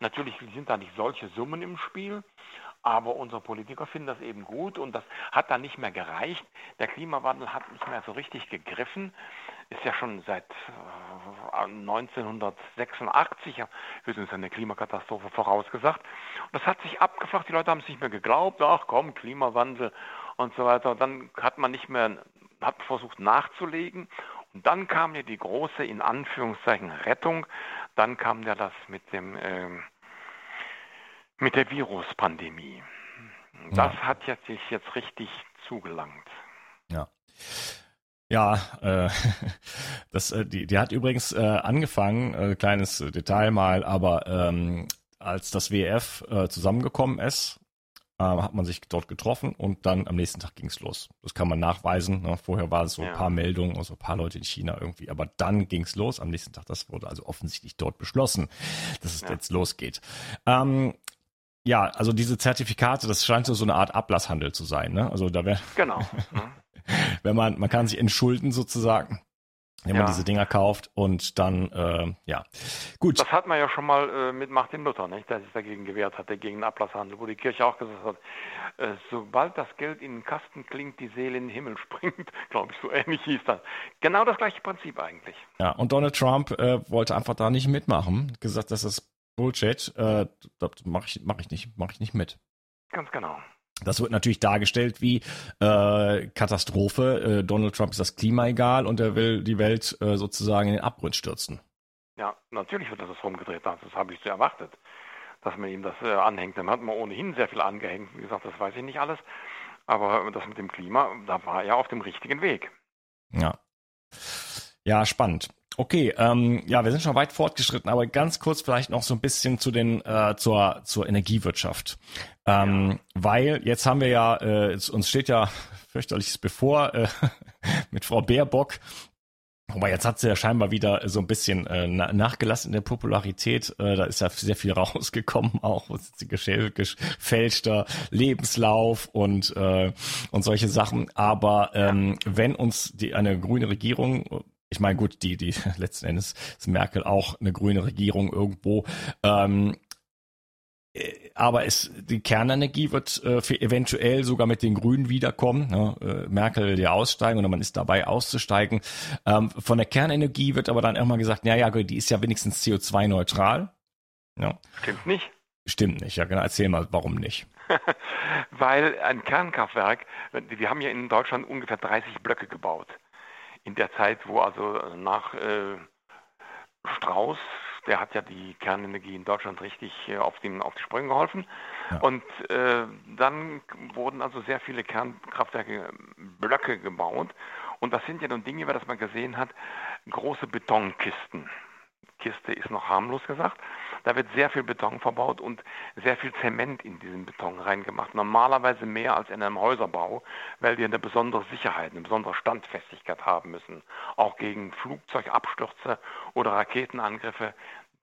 Natürlich sind da nicht solche Summen im Spiel, aber unsere Politiker finden das eben gut und das hat dann nicht mehr gereicht. Der Klimawandel hat nicht mehr so richtig gegriffen. Ist ja schon seit 1986 äh, wird uns eine Klimakatastrophe vorausgesagt. Und das hat sich abgeflacht. Die Leute haben es nicht mehr geglaubt. Ach komm, Klimawandel und so weiter. Und dann hat man nicht mehr, hat versucht nachzulegen. Und dann kam ja die große, in Anführungszeichen, Rettung. Dann kam ja das mit dem, äh, mit der Viruspandemie. Das ja. hat jetzt sich jetzt richtig zugelangt. Ja. Ja, äh, das, äh, die, die hat übrigens äh, angefangen, äh, kleines Detail mal, aber ähm, als das WF äh, zusammengekommen ist, äh, hat man sich dort getroffen und dann am nächsten Tag ging es los. Das kann man nachweisen. Ne? Vorher war es so ja. ein paar Meldungen, also ein paar Leute in China irgendwie, aber dann ging es los am nächsten Tag. Das wurde also offensichtlich dort beschlossen, dass es ja. jetzt losgeht. Ähm, ja, also diese Zertifikate, das scheint so eine Art Ablasshandel zu sein. Ne? Also da wäre genau. Wenn man man kann sich entschulden sozusagen, wenn ja. man diese Dinger kauft und dann äh, ja gut. Das hat man ja schon mal äh, mit Martin Luther, nicht, der sich dagegen gewehrt hatte gegen den Ablasshandel, wo die Kirche auch gesagt hat, äh, sobald das Geld in den Kasten klingt, die Seele in den Himmel springt, glaube ich, so ähnlich hieß das. Genau das gleiche Prinzip eigentlich. Ja, und Donald Trump äh, wollte einfach da nicht mitmachen, gesagt, das ist Bullshit, äh, das mache ich, mach ich nicht, mache ich nicht mit. Ganz genau. Das wird natürlich dargestellt wie äh, Katastrophe. Äh, Donald Trump ist das Klima egal und er will die Welt äh, sozusagen in den Abgrund stürzen. Ja, natürlich wird das rumgedreht. Das habe ich so erwartet, dass man ihm das äh, anhängt. Dann hat man ohnehin sehr viel angehängt. Wie gesagt, das weiß ich nicht alles. Aber das mit dem Klima, da war er auf dem richtigen Weg. Ja. Ja, spannend. Okay, ähm, ja, wir sind schon weit fortgeschritten, aber ganz kurz vielleicht noch so ein bisschen zu den äh, zur zur Energiewirtschaft, ähm, ja. weil jetzt haben wir ja äh, uns steht ja fürchterliches bevor äh, mit Frau Baerbock. Wobei jetzt hat sie ja scheinbar wieder so ein bisschen äh, nachgelassen in der Popularität. Äh, da ist ja sehr viel rausgekommen, auch gefälschter Lebenslauf und äh, und solche Sachen. Aber ähm, wenn uns die eine grüne Regierung ich meine, gut, die, die letzten Endes ist Merkel auch eine grüne Regierung irgendwo. Ähm, äh, aber es, die Kernenergie wird äh, eventuell sogar mit den Grünen wiederkommen. Ne? Äh, Merkel will ja aussteigen oder man ist dabei auszusteigen. Ähm, von der Kernenergie wird aber dann irgendwann gesagt, ja, ja, die ist ja wenigstens CO2-neutral. Ja. Stimmt nicht. Stimmt nicht, ja genau. Erzähl mal, warum nicht. Weil ein Kernkraftwerk, wir haben ja in Deutschland ungefähr 30 Blöcke gebaut in der Zeit, wo also nach äh, Strauß, der hat ja die Kernenergie in Deutschland richtig äh, auf, den, auf die Sprünge geholfen. Ja. Und äh, dann wurden also sehr viele Kernkraftwerke Blöcke gebaut. Und das sind ja nun Dinge, wie das man gesehen hat, große Betonkisten. Kiste ist noch harmlos gesagt. Da wird sehr viel Beton verbaut und sehr viel Zement in diesen Beton reingemacht. Normalerweise mehr als in einem Häuserbau, weil die eine besondere Sicherheit, eine besondere Standfestigkeit haben müssen. Auch gegen Flugzeugabstürze oder Raketenangriffe,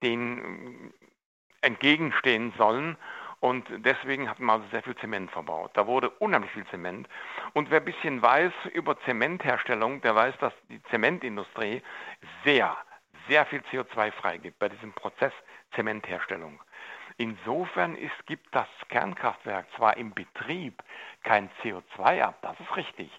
denen entgegenstehen sollen. Und deswegen hat man also sehr viel Zement verbaut. Da wurde unheimlich viel Zement. Und wer ein bisschen weiß über Zementherstellung, der weiß, dass die Zementindustrie sehr sehr viel CO2 freigibt bei diesem Prozess Zementherstellung. Insofern ist, gibt das Kernkraftwerk zwar im Betrieb kein CO2 ab, das ist richtig,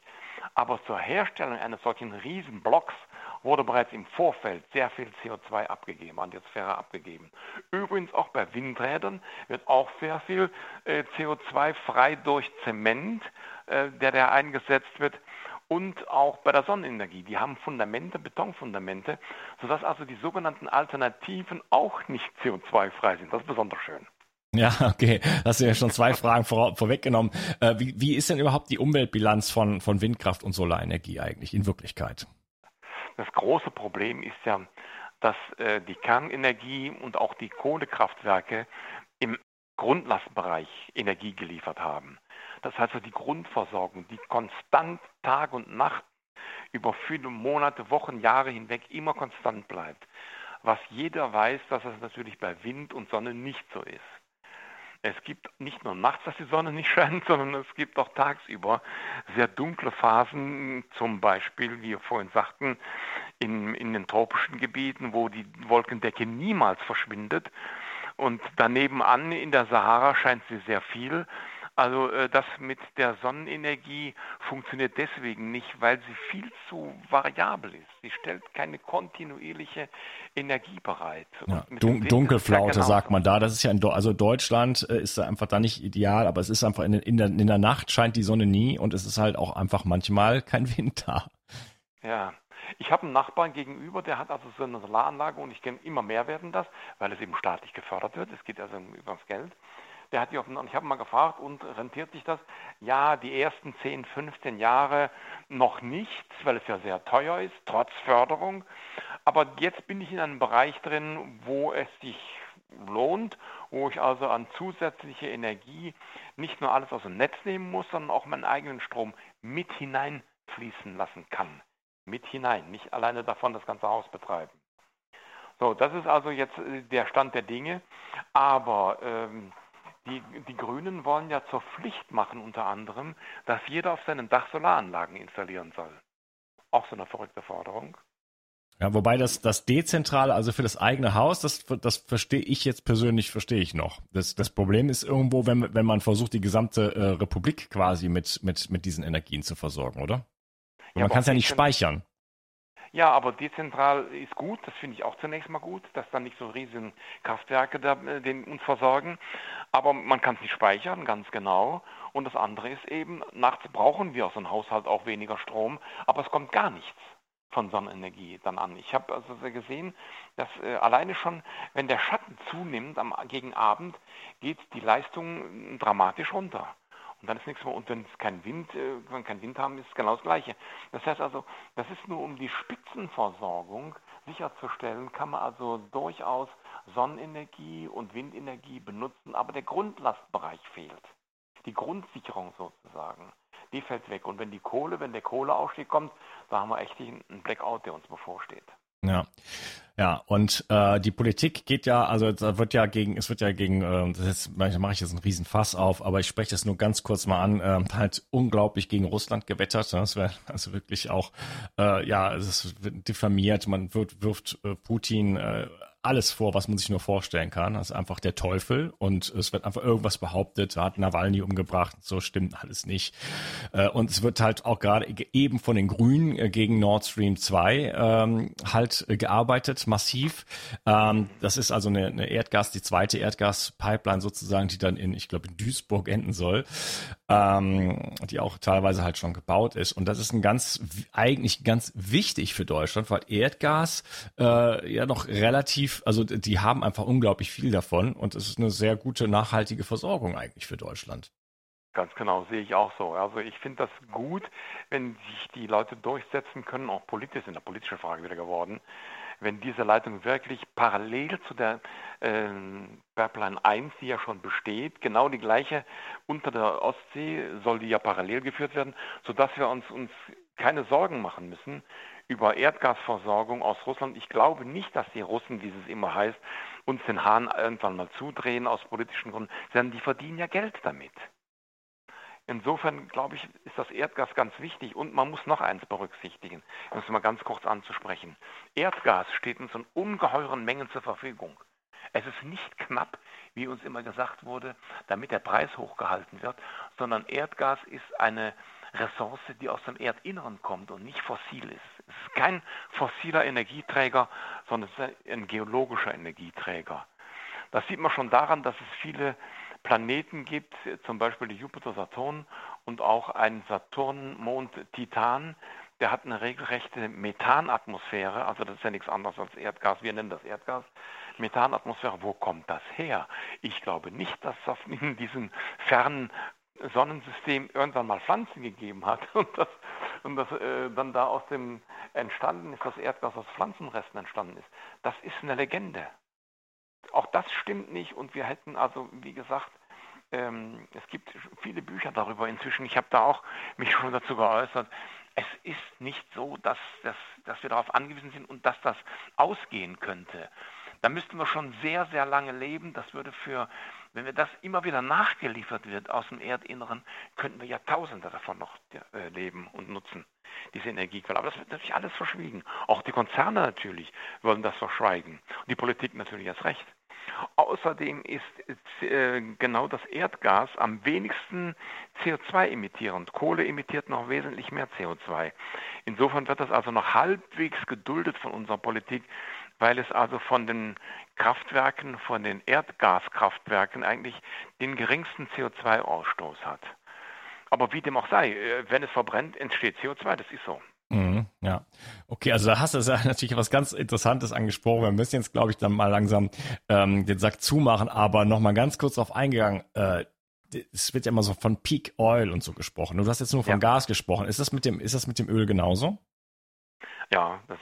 aber zur Herstellung eines solchen Riesenblocks wurde bereits im Vorfeld sehr viel CO2 abgegeben, an die Atmosphäre abgegeben. Übrigens auch bei Windrädern wird auch sehr viel äh, CO2 frei durch Zement, äh, der da eingesetzt wird. Und auch bei der Sonnenenergie. Die haben Fundamente, Betonfundamente, sodass also die sogenannten Alternativen auch nicht CO2-frei sind. Das ist besonders schön. Ja, okay. Hast du ja schon zwei Fragen vor, vorweggenommen. Äh, wie, wie ist denn überhaupt die Umweltbilanz von, von Windkraft und Solarenergie eigentlich in Wirklichkeit? Das große Problem ist ja, dass äh, die Kernenergie und auch die Kohlekraftwerke im Grundlastbereich Energie geliefert haben. Das heißt, die Grundversorgung, die konstant Tag und Nacht über viele Monate, Wochen, Jahre hinweg immer konstant bleibt. Was jeder weiß, dass das natürlich bei Wind und Sonne nicht so ist. Es gibt nicht nur nachts, dass die Sonne nicht scheint, sondern es gibt auch tagsüber sehr dunkle Phasen, zum Beispiel, wie wir vorhin sagten, in, in den tropischen Gebieten, wo die Wolkendecke niemals verschwindet. Und daneben an in der Sahara scheint sie sehr viel. Also äh, das mit der Sonnenenergie funktioniert deswegen nicht, weil sie viel zu variabel ist. Sie stellt keine kontinuierliche Energie bereit. Ja, Dun Dunkelflaute sagt man da. Das ist ja in Do also Deutschland äh, ist da einfach da nicht ideal, aber es ist einfach in, in, der, in der Nacht scheint die Sonne nie und es ist halt auch einfach manchmal kein Wind da. Ja, ich habe einen Nachbarn gegenüber, der hat also so eine Solaranlage und ich kenne immer mehr werden das, weil es eben staatlich gefördert wird. Es geht also über das Geld der hat die auf, ich habe mal gefragt, und rentiert sich das? Ja, die ersten 10, 15 Jahre noch nichts, weil es ja sehr teuer ist, trotz Förderung. Aber jetzt bin ich in einem Bereich drin, wo es sich lohnt, wo ich also an zusätzliche Energie nicht nur alles aus dem Netz nehmen muss, sondern auch meinen eigenen Strom mit hineinfließen lassen kann. Mit hinein, nicht alleine davon das ganze Haus betreiben. So, das ist also jetzt äh, der Stand der Dinge. Aber ähm, die, die Grünen wollen ja zur Pflicht machen unter anderem, dass jeder auf seinem Dach Solaranlagen installieren soll. Auch so eine verrückte Forderung. Ja, wobei das, das dezentral, also für das eigene Haus, das, das verstehe ich jetzt persönlich, verstehe ich noch. Das, das Problem ist irgendwo, wenn, wenn man versucht, die gesamte äh, Republik quasi mit, mit, mit diesen Energien zu versorgen, oder? Ja, man kann es ja nicht speichern. Ja, aber dezentral ist gut, das finde ich auch zunächst mal gut, dass dann nicht so riesen Kraftwerke da, äh, den uns versorgen. Aber man kann es nicht speichern, ganz genau. Und das andere ist eben, nachts brauchen wir aus dem Haushalt auch weniger Strom, aber es kommt gar nichts von Sonnenenergie dann an. Ich habe also gesehen, dass äh, alleine schon, wenn der Schatten zunimmt am, gegen Abend, geht die Leistung dramatisch runter. Und dann ist nichts mehr, und wenn es kein Wind, äh, wenn kein Wind haben, ist es genau das Gleiche. Das heißt also, das ist nur um die Spitzenversorgung sicherzustellen, kann man also durchaus Sonnenenergie und Windenergie benutzen, aber der Grundlastbereich fehlt. Die Grundsicherung sozusagen, die fällt weg. Und wenn die Kohle, wenn der Kohleausstieg kommt, da haben wir echt einen Blackout, der uns bevorsteht. Ja. Ja, und äh, die Politik geht ja, also da wird ja gegen, es wird ja gegen, äh, das mache ich jetzt einen riesen Fass auf, aber ich spreche das nur ganz kurz mal an, äh, halt unglaublich gegen Russland gewettert. Ne? Das wäre also wirklich auch, äh, ja, es wird diffamiert, man wird, wirft äh, Putin äh, alles vor, was man sich nur vorstellen kann. Das ist einfach der Teufel und es wird einfach irgendwas behauptet, hat Nawalny umgebracht, so stimmt alles nicht. Äh, und es wird halt auch gerade eben von den Grünen äh, gegen Nord Stream 2 ähm, halt gearbeitet, massiv. Ähm, das ist also eine Erdgas, die zweite Erdgaspipeline sozusagen, die dann in, ich glaube, in Duisburg enden soll, ähm, die auch teilweise halt schon gebaut ist. Und das ist ein ganz, eigentlich ganz wichtig für Deutschland, weil Erdgas äh, ja noch relativ also die haben einfach unglaublich viel davon und es ist eine sehr gute, nachhaltige Versorgung eigentlich für Deutschland. Ganz genau, sehe ich auch so. Also ich finde das gut, wenn sich die Leute durchsetzen können, auch politisch, in der politischen Frage wieder geworden, wenn diese Leitung wirklich parallel zu der äh, Pipeline 1, die ja schon besteht, genau die gleiche unter der Ostsee soll die ja parallel geführt werden, sodass wir uns, uns keine Sorgen machen müssen über Erdgasversorgung aus Russland. Ich glaube nicht, dass die Russen, wie es immer heißt, uns den Hahn irgendwann mal zudrehen aus politischen Gründen, sondern die verdienen ja Geld damit. Insofern glaube ich, ist das Erdgas ganz wichtig und man muss noch eins berücksichtigen, um es mal ganz kurz anzusprechen. Erdgas steht uns in ungeheuren Mengen zur Verfügung. Es ist nicht knapp, wie uns immer gesagt wurde, damit der Preis hochgehalten wird, sondern Erdgas ist eine Ressource, die aus dem Erdinneren kommt und nicht fossil ist. Es ist kein fossiler Energieträger, sondern es ist ein geologischer Energieträger. Das sieht man schon daran, dass es viele Planeten gibt, zum Beispiel die Jupiter, Saturn und auch einen Saturnmond Titan, der hat eine regelrechte Methanatmosphäre, also das ist ja nichts anderes als Erdgas, wir nennen das Erdgas. Methanatmosphäre, wo kommt das her? Ich glaube nicht, dass es in diesem fernen Sonnensystem irgendwann mal Pflanzen gegeben hat und das, und das äh, dann da aus dem entstanden ist, das Erdgas aus Pflanzenresten entstanden ist. Das ist eine Legende. Auch das stimmt nicht und wir hätten also, wie gesagt, ähm, es gibt viele Bücher darüber inzwischen. Ich habe da auch mich schon dazu geäußert. Es ist nicht so, dass, dass, dass wir darauf angewiesen sind und dass das ausgehen könnte. Da müssten wir schon sehr, sehr lange leben. Das würde für, wenn wir das immer wieder nachgeliefert wird aus dem Erdinneren, könnten wir Jahrtausende davon noch äh, leben und nutzen, diese Energiequelle. Aber das wird natürlich alles verschwiegen. Auch die Konzerne natürlich wollen das verschweigen. Und die Politik natürlich erst recht. Außerdem ist äh, genau das Erdgas am wenigsten CO2 emittierend. Kohle emittiert noch wesentlich mehr CO2. Insofern wird das also noch halbwegs geduldet von unserer Politik, weil es also von den Kraftwerken, von den Erdgaskraftwerken eigentlich den geringsten CO2-Ausstoß hat. Aber wie dem auch sei, äh, wenn es verbrennt, entsteht CO2, das ist so. Mhm, ja, okay, also da hast du ja natürlich was ganz Interessantes angesprochen. Wir müssen jetzt, glaube ich, dann mal langsam ähm, den Sack zumachen, aber nochmal ganz kurz darauf eingegangen. Äh, es wird ja immer so von Peak Oil und so gesprochen. Du hast jetzt nur von ja. Gas gesprochen. Ist das mit dem, ist das mit dem Öl genauso? Ja, das,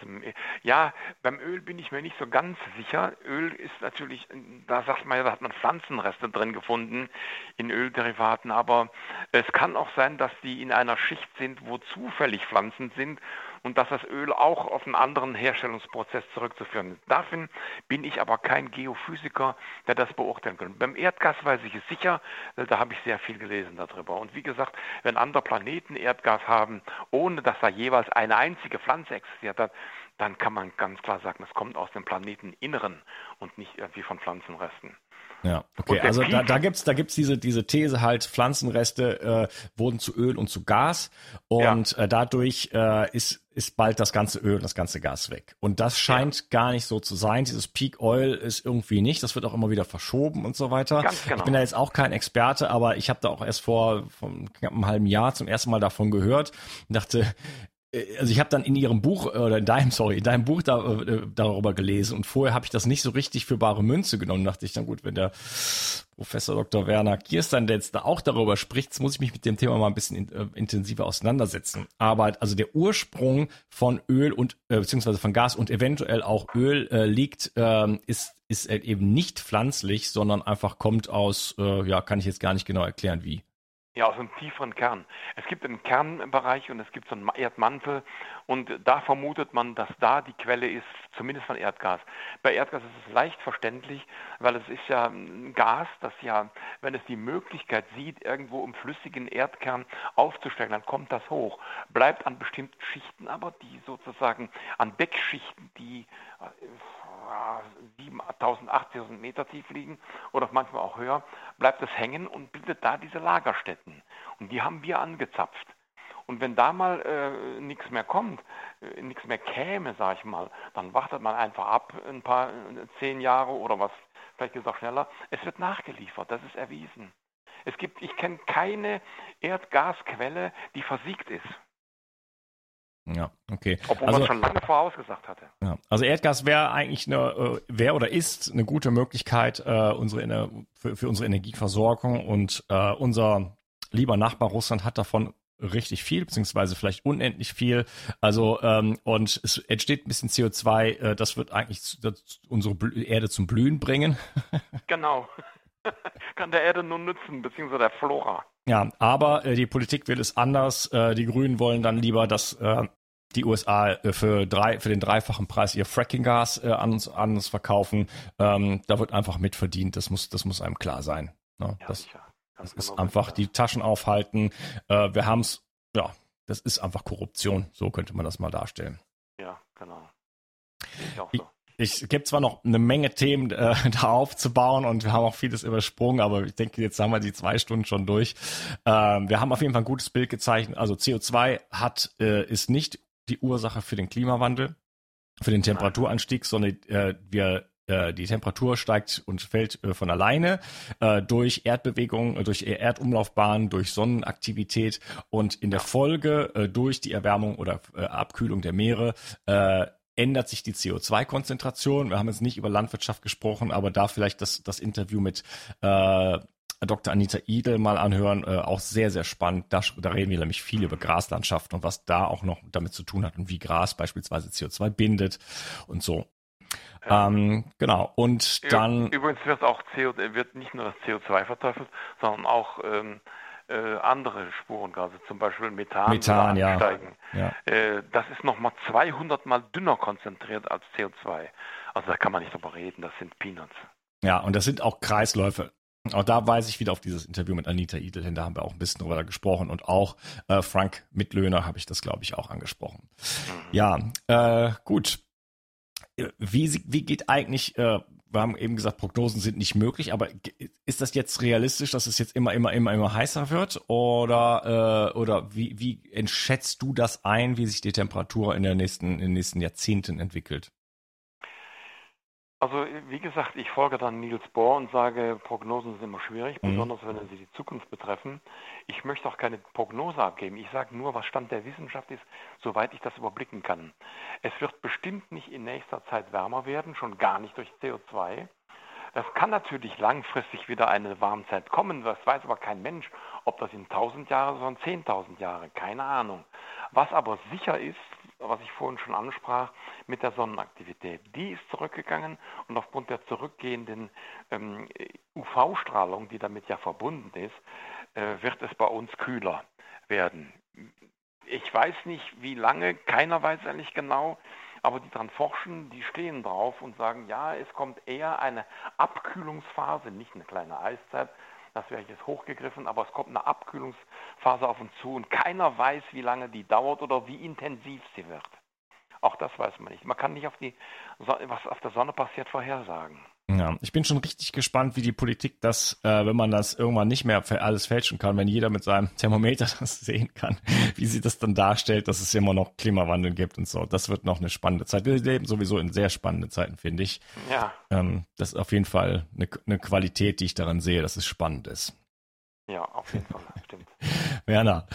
ja, beim Öl bin ich mir nicht so ganz sicher. Öl ist natürlich, da sagt man ja, da hat man Pflanzenreste drin gefunden in Ölderivaten, aber es kann auch sein, dass die in einer Schicht sind, wo zufällig Pflanzen sind und dass das Öl auch auf einen anderen Herstellungsprozess zurückzuführen ist. Dafür bin ich aber kein Geophysiker, der das beurteilen kann. Beim Erdgas weiß ich es sicher, da habe ich sehr viel gelesen darüber. Und wie gesagt, wenn andere Planeten Erdgas haben, ohne dass da jeweils eine einzige Pflanze existiert hat, dann kann man ganz klar sagen, es kommt aus dem Planeteninneren und nicht irgendwie von Pflanzenresten. Ja, okay. Also da, da gibt's da gibt's diese diese These halt Pflanzenreste äh, wurden zu Öl und zu Gas und ja. äh, dadurch äh, ist ist bald das ganze Öl und das ganze Gas weg. Und das scheint ja. gar nicht so zu sein. Dieses Peak Oil ist irgendwie nicht. Das wird auch immer wieder verschoben und so weiter. Ganz genau. Ich bin da jetzt auch kein Experte, aber ich habe da auch erst vor, vor knapp einem halben Jahr zum ersten Mal davon gehört und dachte, also ich habe dann in ihrem Buch oder in deinem sorry in deinem Buch da, äh, darüber gelesen und vorher habe ich das nicht so richtig für bare Münze genommen dachte ich dann gut wenn der Professor Dr. Werner Kirstein jetzt da auch darüber spricht muss ich mich mit dem Thema mal ein bisschen in, äh, intensiver auseinandersetzen aber also der Ursprung von Öl und äh, beziehungsweise von Gas und eventuell auch Öl äh, liegt äh, ist ist eben nicht pflanzlich sondern einfach kommt aus äh, ja kann ich jetzt gar nicht genau erklären wie ja, aus einem tieferen Kern. Es gibt einen Kernbereich und es gibt so einen Erdmantel und da vermutet man, dass da die Quelle ist, zumindest von Erdgas. Bei Erdgas ist es leicht verständlich, weil es ist ja ein Gas, das ja, wenn es die Möglichkeit sieht, irgendwo im flüssigen Erdkern aufzusteigen, dann kommt das hoch. Bleibt an bestimmten Schichten aber, die sozusagen an Deckschichten, die 7000, 8000 Meter tief liegen oder manchmal auch höher, bleibt es hängen und bildet da diese Lagerstätten. Und die haben wir angezapft. Und wenn da mal äh, nichts mehr kommt, äh, nichts mehr käme, sag ich mal, dann wartet man einfach ab, ein paar, äh, zehn Jahre oder was, vielleicht gesagt schneller. Es wird nachgeliefert, das ist erwiesen. Es gibt, ich kenne keine Erdgasquelle, die versiegt ist. Ja, okay. Obwohl also, man schon lange vorausgesagt hatte. Ja, also Erdgas wäre eigentlich eine, äh, wäre oder ist eine gute Möglichkeit äh, unsere, für, für unsere Energieversorgung und äh, unser lieber Nachbar Russland hat davon richtig viel, beziehungsweise vielleicht unendlich viel. Also ähm, und es entsteht ein bisschen CO2, äh, das wird eigentlich das, unsere Erde zum Blühen bringen. genau. Kann der Erde nur nützen, beziehungsweise der Flora. Ja, aber äh, die Politik will es anders. Äh, die Grünen wollen dann lieber, dass äh, die USA äh, für drei für den dreifachen Preis ihr Frackinggas äh, an uns an uns verkaufen. Ähm, da wird einfach mitverdient. Das muss das muss einem klar sein. Ne? Ja, das, sicher. das ist genau einfach die Taschen aufhalten. Äh, wir haben es. Ja, das ist einfach Korruption. So könnte man das mal darstellen. Ja, genau. Ich auch so. Ich gibt zwar noch eine Menge Themen äh, da aufzubauen und wir haben auch vieles übersprungen, aber ich denke, jetzt haben wir die zwei Stunden schon durch. Ähm, wir haben auf jeden Fall ein gutes Bild gezeichnet. Also CO2 hat äh, ist nicht die Ursache für den Klimawandel, für den Temperaturanstieg, sondern äh, wir äh, die Temperatur steigt und fällt äh, von alleine äh, durch Erdbewegung, äh, durch Erdumlaufbahn, durch Sonnenaktivität und in der Folge durch die Erwärmung oder Abkühlung der Meere ändert sich die CO2-Konzentration. Wir haben jetzt nicht über Landwirtschaft gesprochen, aber da vielleicht das, das Interview mit äh, Dr. Anita Idel mal anhören, äh, auch sehr, sehr spannend. Da, da reden wir nämlich viel über Graslandschaft und was da auch noch damit zu tun hat und wie Gras beispielsweise CO2 bindet und so. Ähm, genau. Und dann. Übrigens wird auch CO, wird nicht nur das CO2 verteufelt, sondern auch ähm, äh, andere Spurengase, zum Beispiel Methan, Methan ja. ja. Äh, das ist nochmal 200 mal dünner konzentriert als CO2. Also da kann man nicht drüber reden, das sind Peanuts. Ja, und das sind auch Kreisläufe. Auch da weise ich wieder auf dieses Interview mit Anita Idel hin, da haben wir auch ein bisschen drüber gesprochen und auch äh, Frank Mitlöhner habe ich das, glaube ich, auch angesprochen. Mhm. Ja, äh, gut. Wie, wie geht eigentlich, äh, wir haben eben gesagt, Prognosen sind nicht möglich, aber ist das jetzt realistisch, dass es jetzt immer, immer, immer, immer heißer wird? Oder, äh, oder wie, wie schätzt du das ein, wie sich die Temperatur in, der nächsten, in den nächsten Jahrzehnten entwickelt? Also wie gesagt, ich folge dann Niels Bohr und sage, Prognosen sind immer schwierig, mhm. besonders wenn sie die Zukunft betreffen. Ich möchte auch keine Prognose abgeben. Ich sage nur, was Stand der Wissenschaft ist, soweit ich das überblicken kann. Es wird bestimmt nicht in nächster Zeit wärmer werden, schon gar nicht durch CO2. Das kann natürlich langfristig wieder eine Warmzeit kommen, das weiß aber kein Mensch, ob das in 1000 Jahre, sondern 10.000 Jahre, keine Ahnung. Was aber sicher ist, was ich vorhin schon ansprach, mit der Sonnenaktivität. Die ist zurückgegangen und aufgrund der zurückgehenden ähm, UV-Strahlung, die damit ja verbunden ist, äh, wird es bei uns kühler werden. Ich weiß nicht, wie lange, keiner weiß eigentlich genau, aber die dran forschen, die stehen drauf und sagen, ja, es kommt eher eine Abkühlungsphase, nicht eine kleine Eiszeit, das wäre jetzt hochgegriffen, aber es kommt eine Abkühlungsphase auf uns zu und keiner weiß, wie lange die dauert oder wie intensiv sie wird. Auch das weiß man nicht. Man kann nicht auf die, was auf der Sonne passiert, vorhersagen. Ja, ich bin schon richtig gespannt, wie die Politik das, äh, wenn man das irgendwann nicht mehr alles fälschen kann, wenn jeder mit seinem Thermometer das sehen kann, wie sie das dann darstellt, dass es immer noch Klimawandel gibt und so. Das wird noch eine spannende Zeit. Wir leben sowieso in sehr spannenden Zeiten, finde ich. Ja. Ähm, das ist auf jeden Fall eine, eine Qualität, die ich daran sehe, dass es spannend ist. Ja, auf jeden Fall, stimmt. Werner,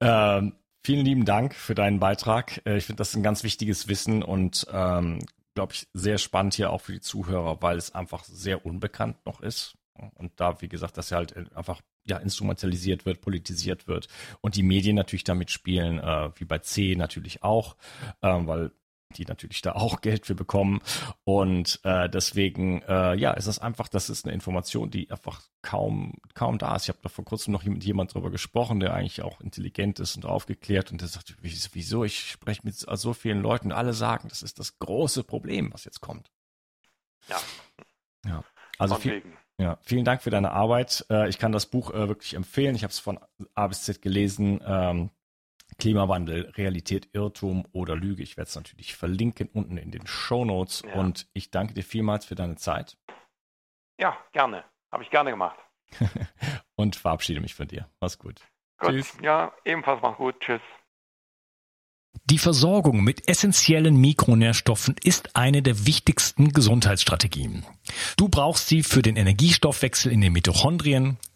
ähm, vielen lieben Dank für deinen Beitrag. Äh, ich finde das ein ganz wichtiges Wissen und ähm, glaube ich, sehr spannend hier auch für die Zuhörer, weil es einfach sehr unbekannt noch ist. Und da, wie gesagt, dass ja halt einfach ja, instrumentalisiert wird, politisiert wird und die Medien natürlich damit spielen, äh, wie bei C natürlich auch, äh, weil die natürlich da auch Geld für bekommen. Und äh, deswegen, äh, ja, ist es einfach, das ist eine Information, die einfach kaum, kaum da ist. Ich habe da vor kurzem noch mit jemand drüber gesprochen, der eigentlich auch intelligent ist und aufgeklärt und der sagt, wieso, ich spreche mit so vielen Leuten, alle sagen, das ist das große Problem, was jetzt kommt. Ja. Ja. Also viel, ja, vielen Dank für deine Arbeit. Äh, ich kann das Buch äh, wirklich empfehlen. Ich habe es von A bis Z gelesen. Ähm, Klimawandel, Realität, Irrtum oder Lüge. Ich werde es natürlich verlinken unten in den Show Notes ja. und ich danke dir vielmals für deine Zeit. Ja, gerne. Habe ich gerne gemacht. und verabschiede mich von dir. Mach's gut. gut. Tschüss. Ja, ebenfalls mach's gut. Tschüss. Die Versorgung mit essentiellen Mikronährstoffen ist eine der wichtigsten Gesundheitsstrategien. Du brauchst sie für den Energiestoffwechsel in den Mitochondrien,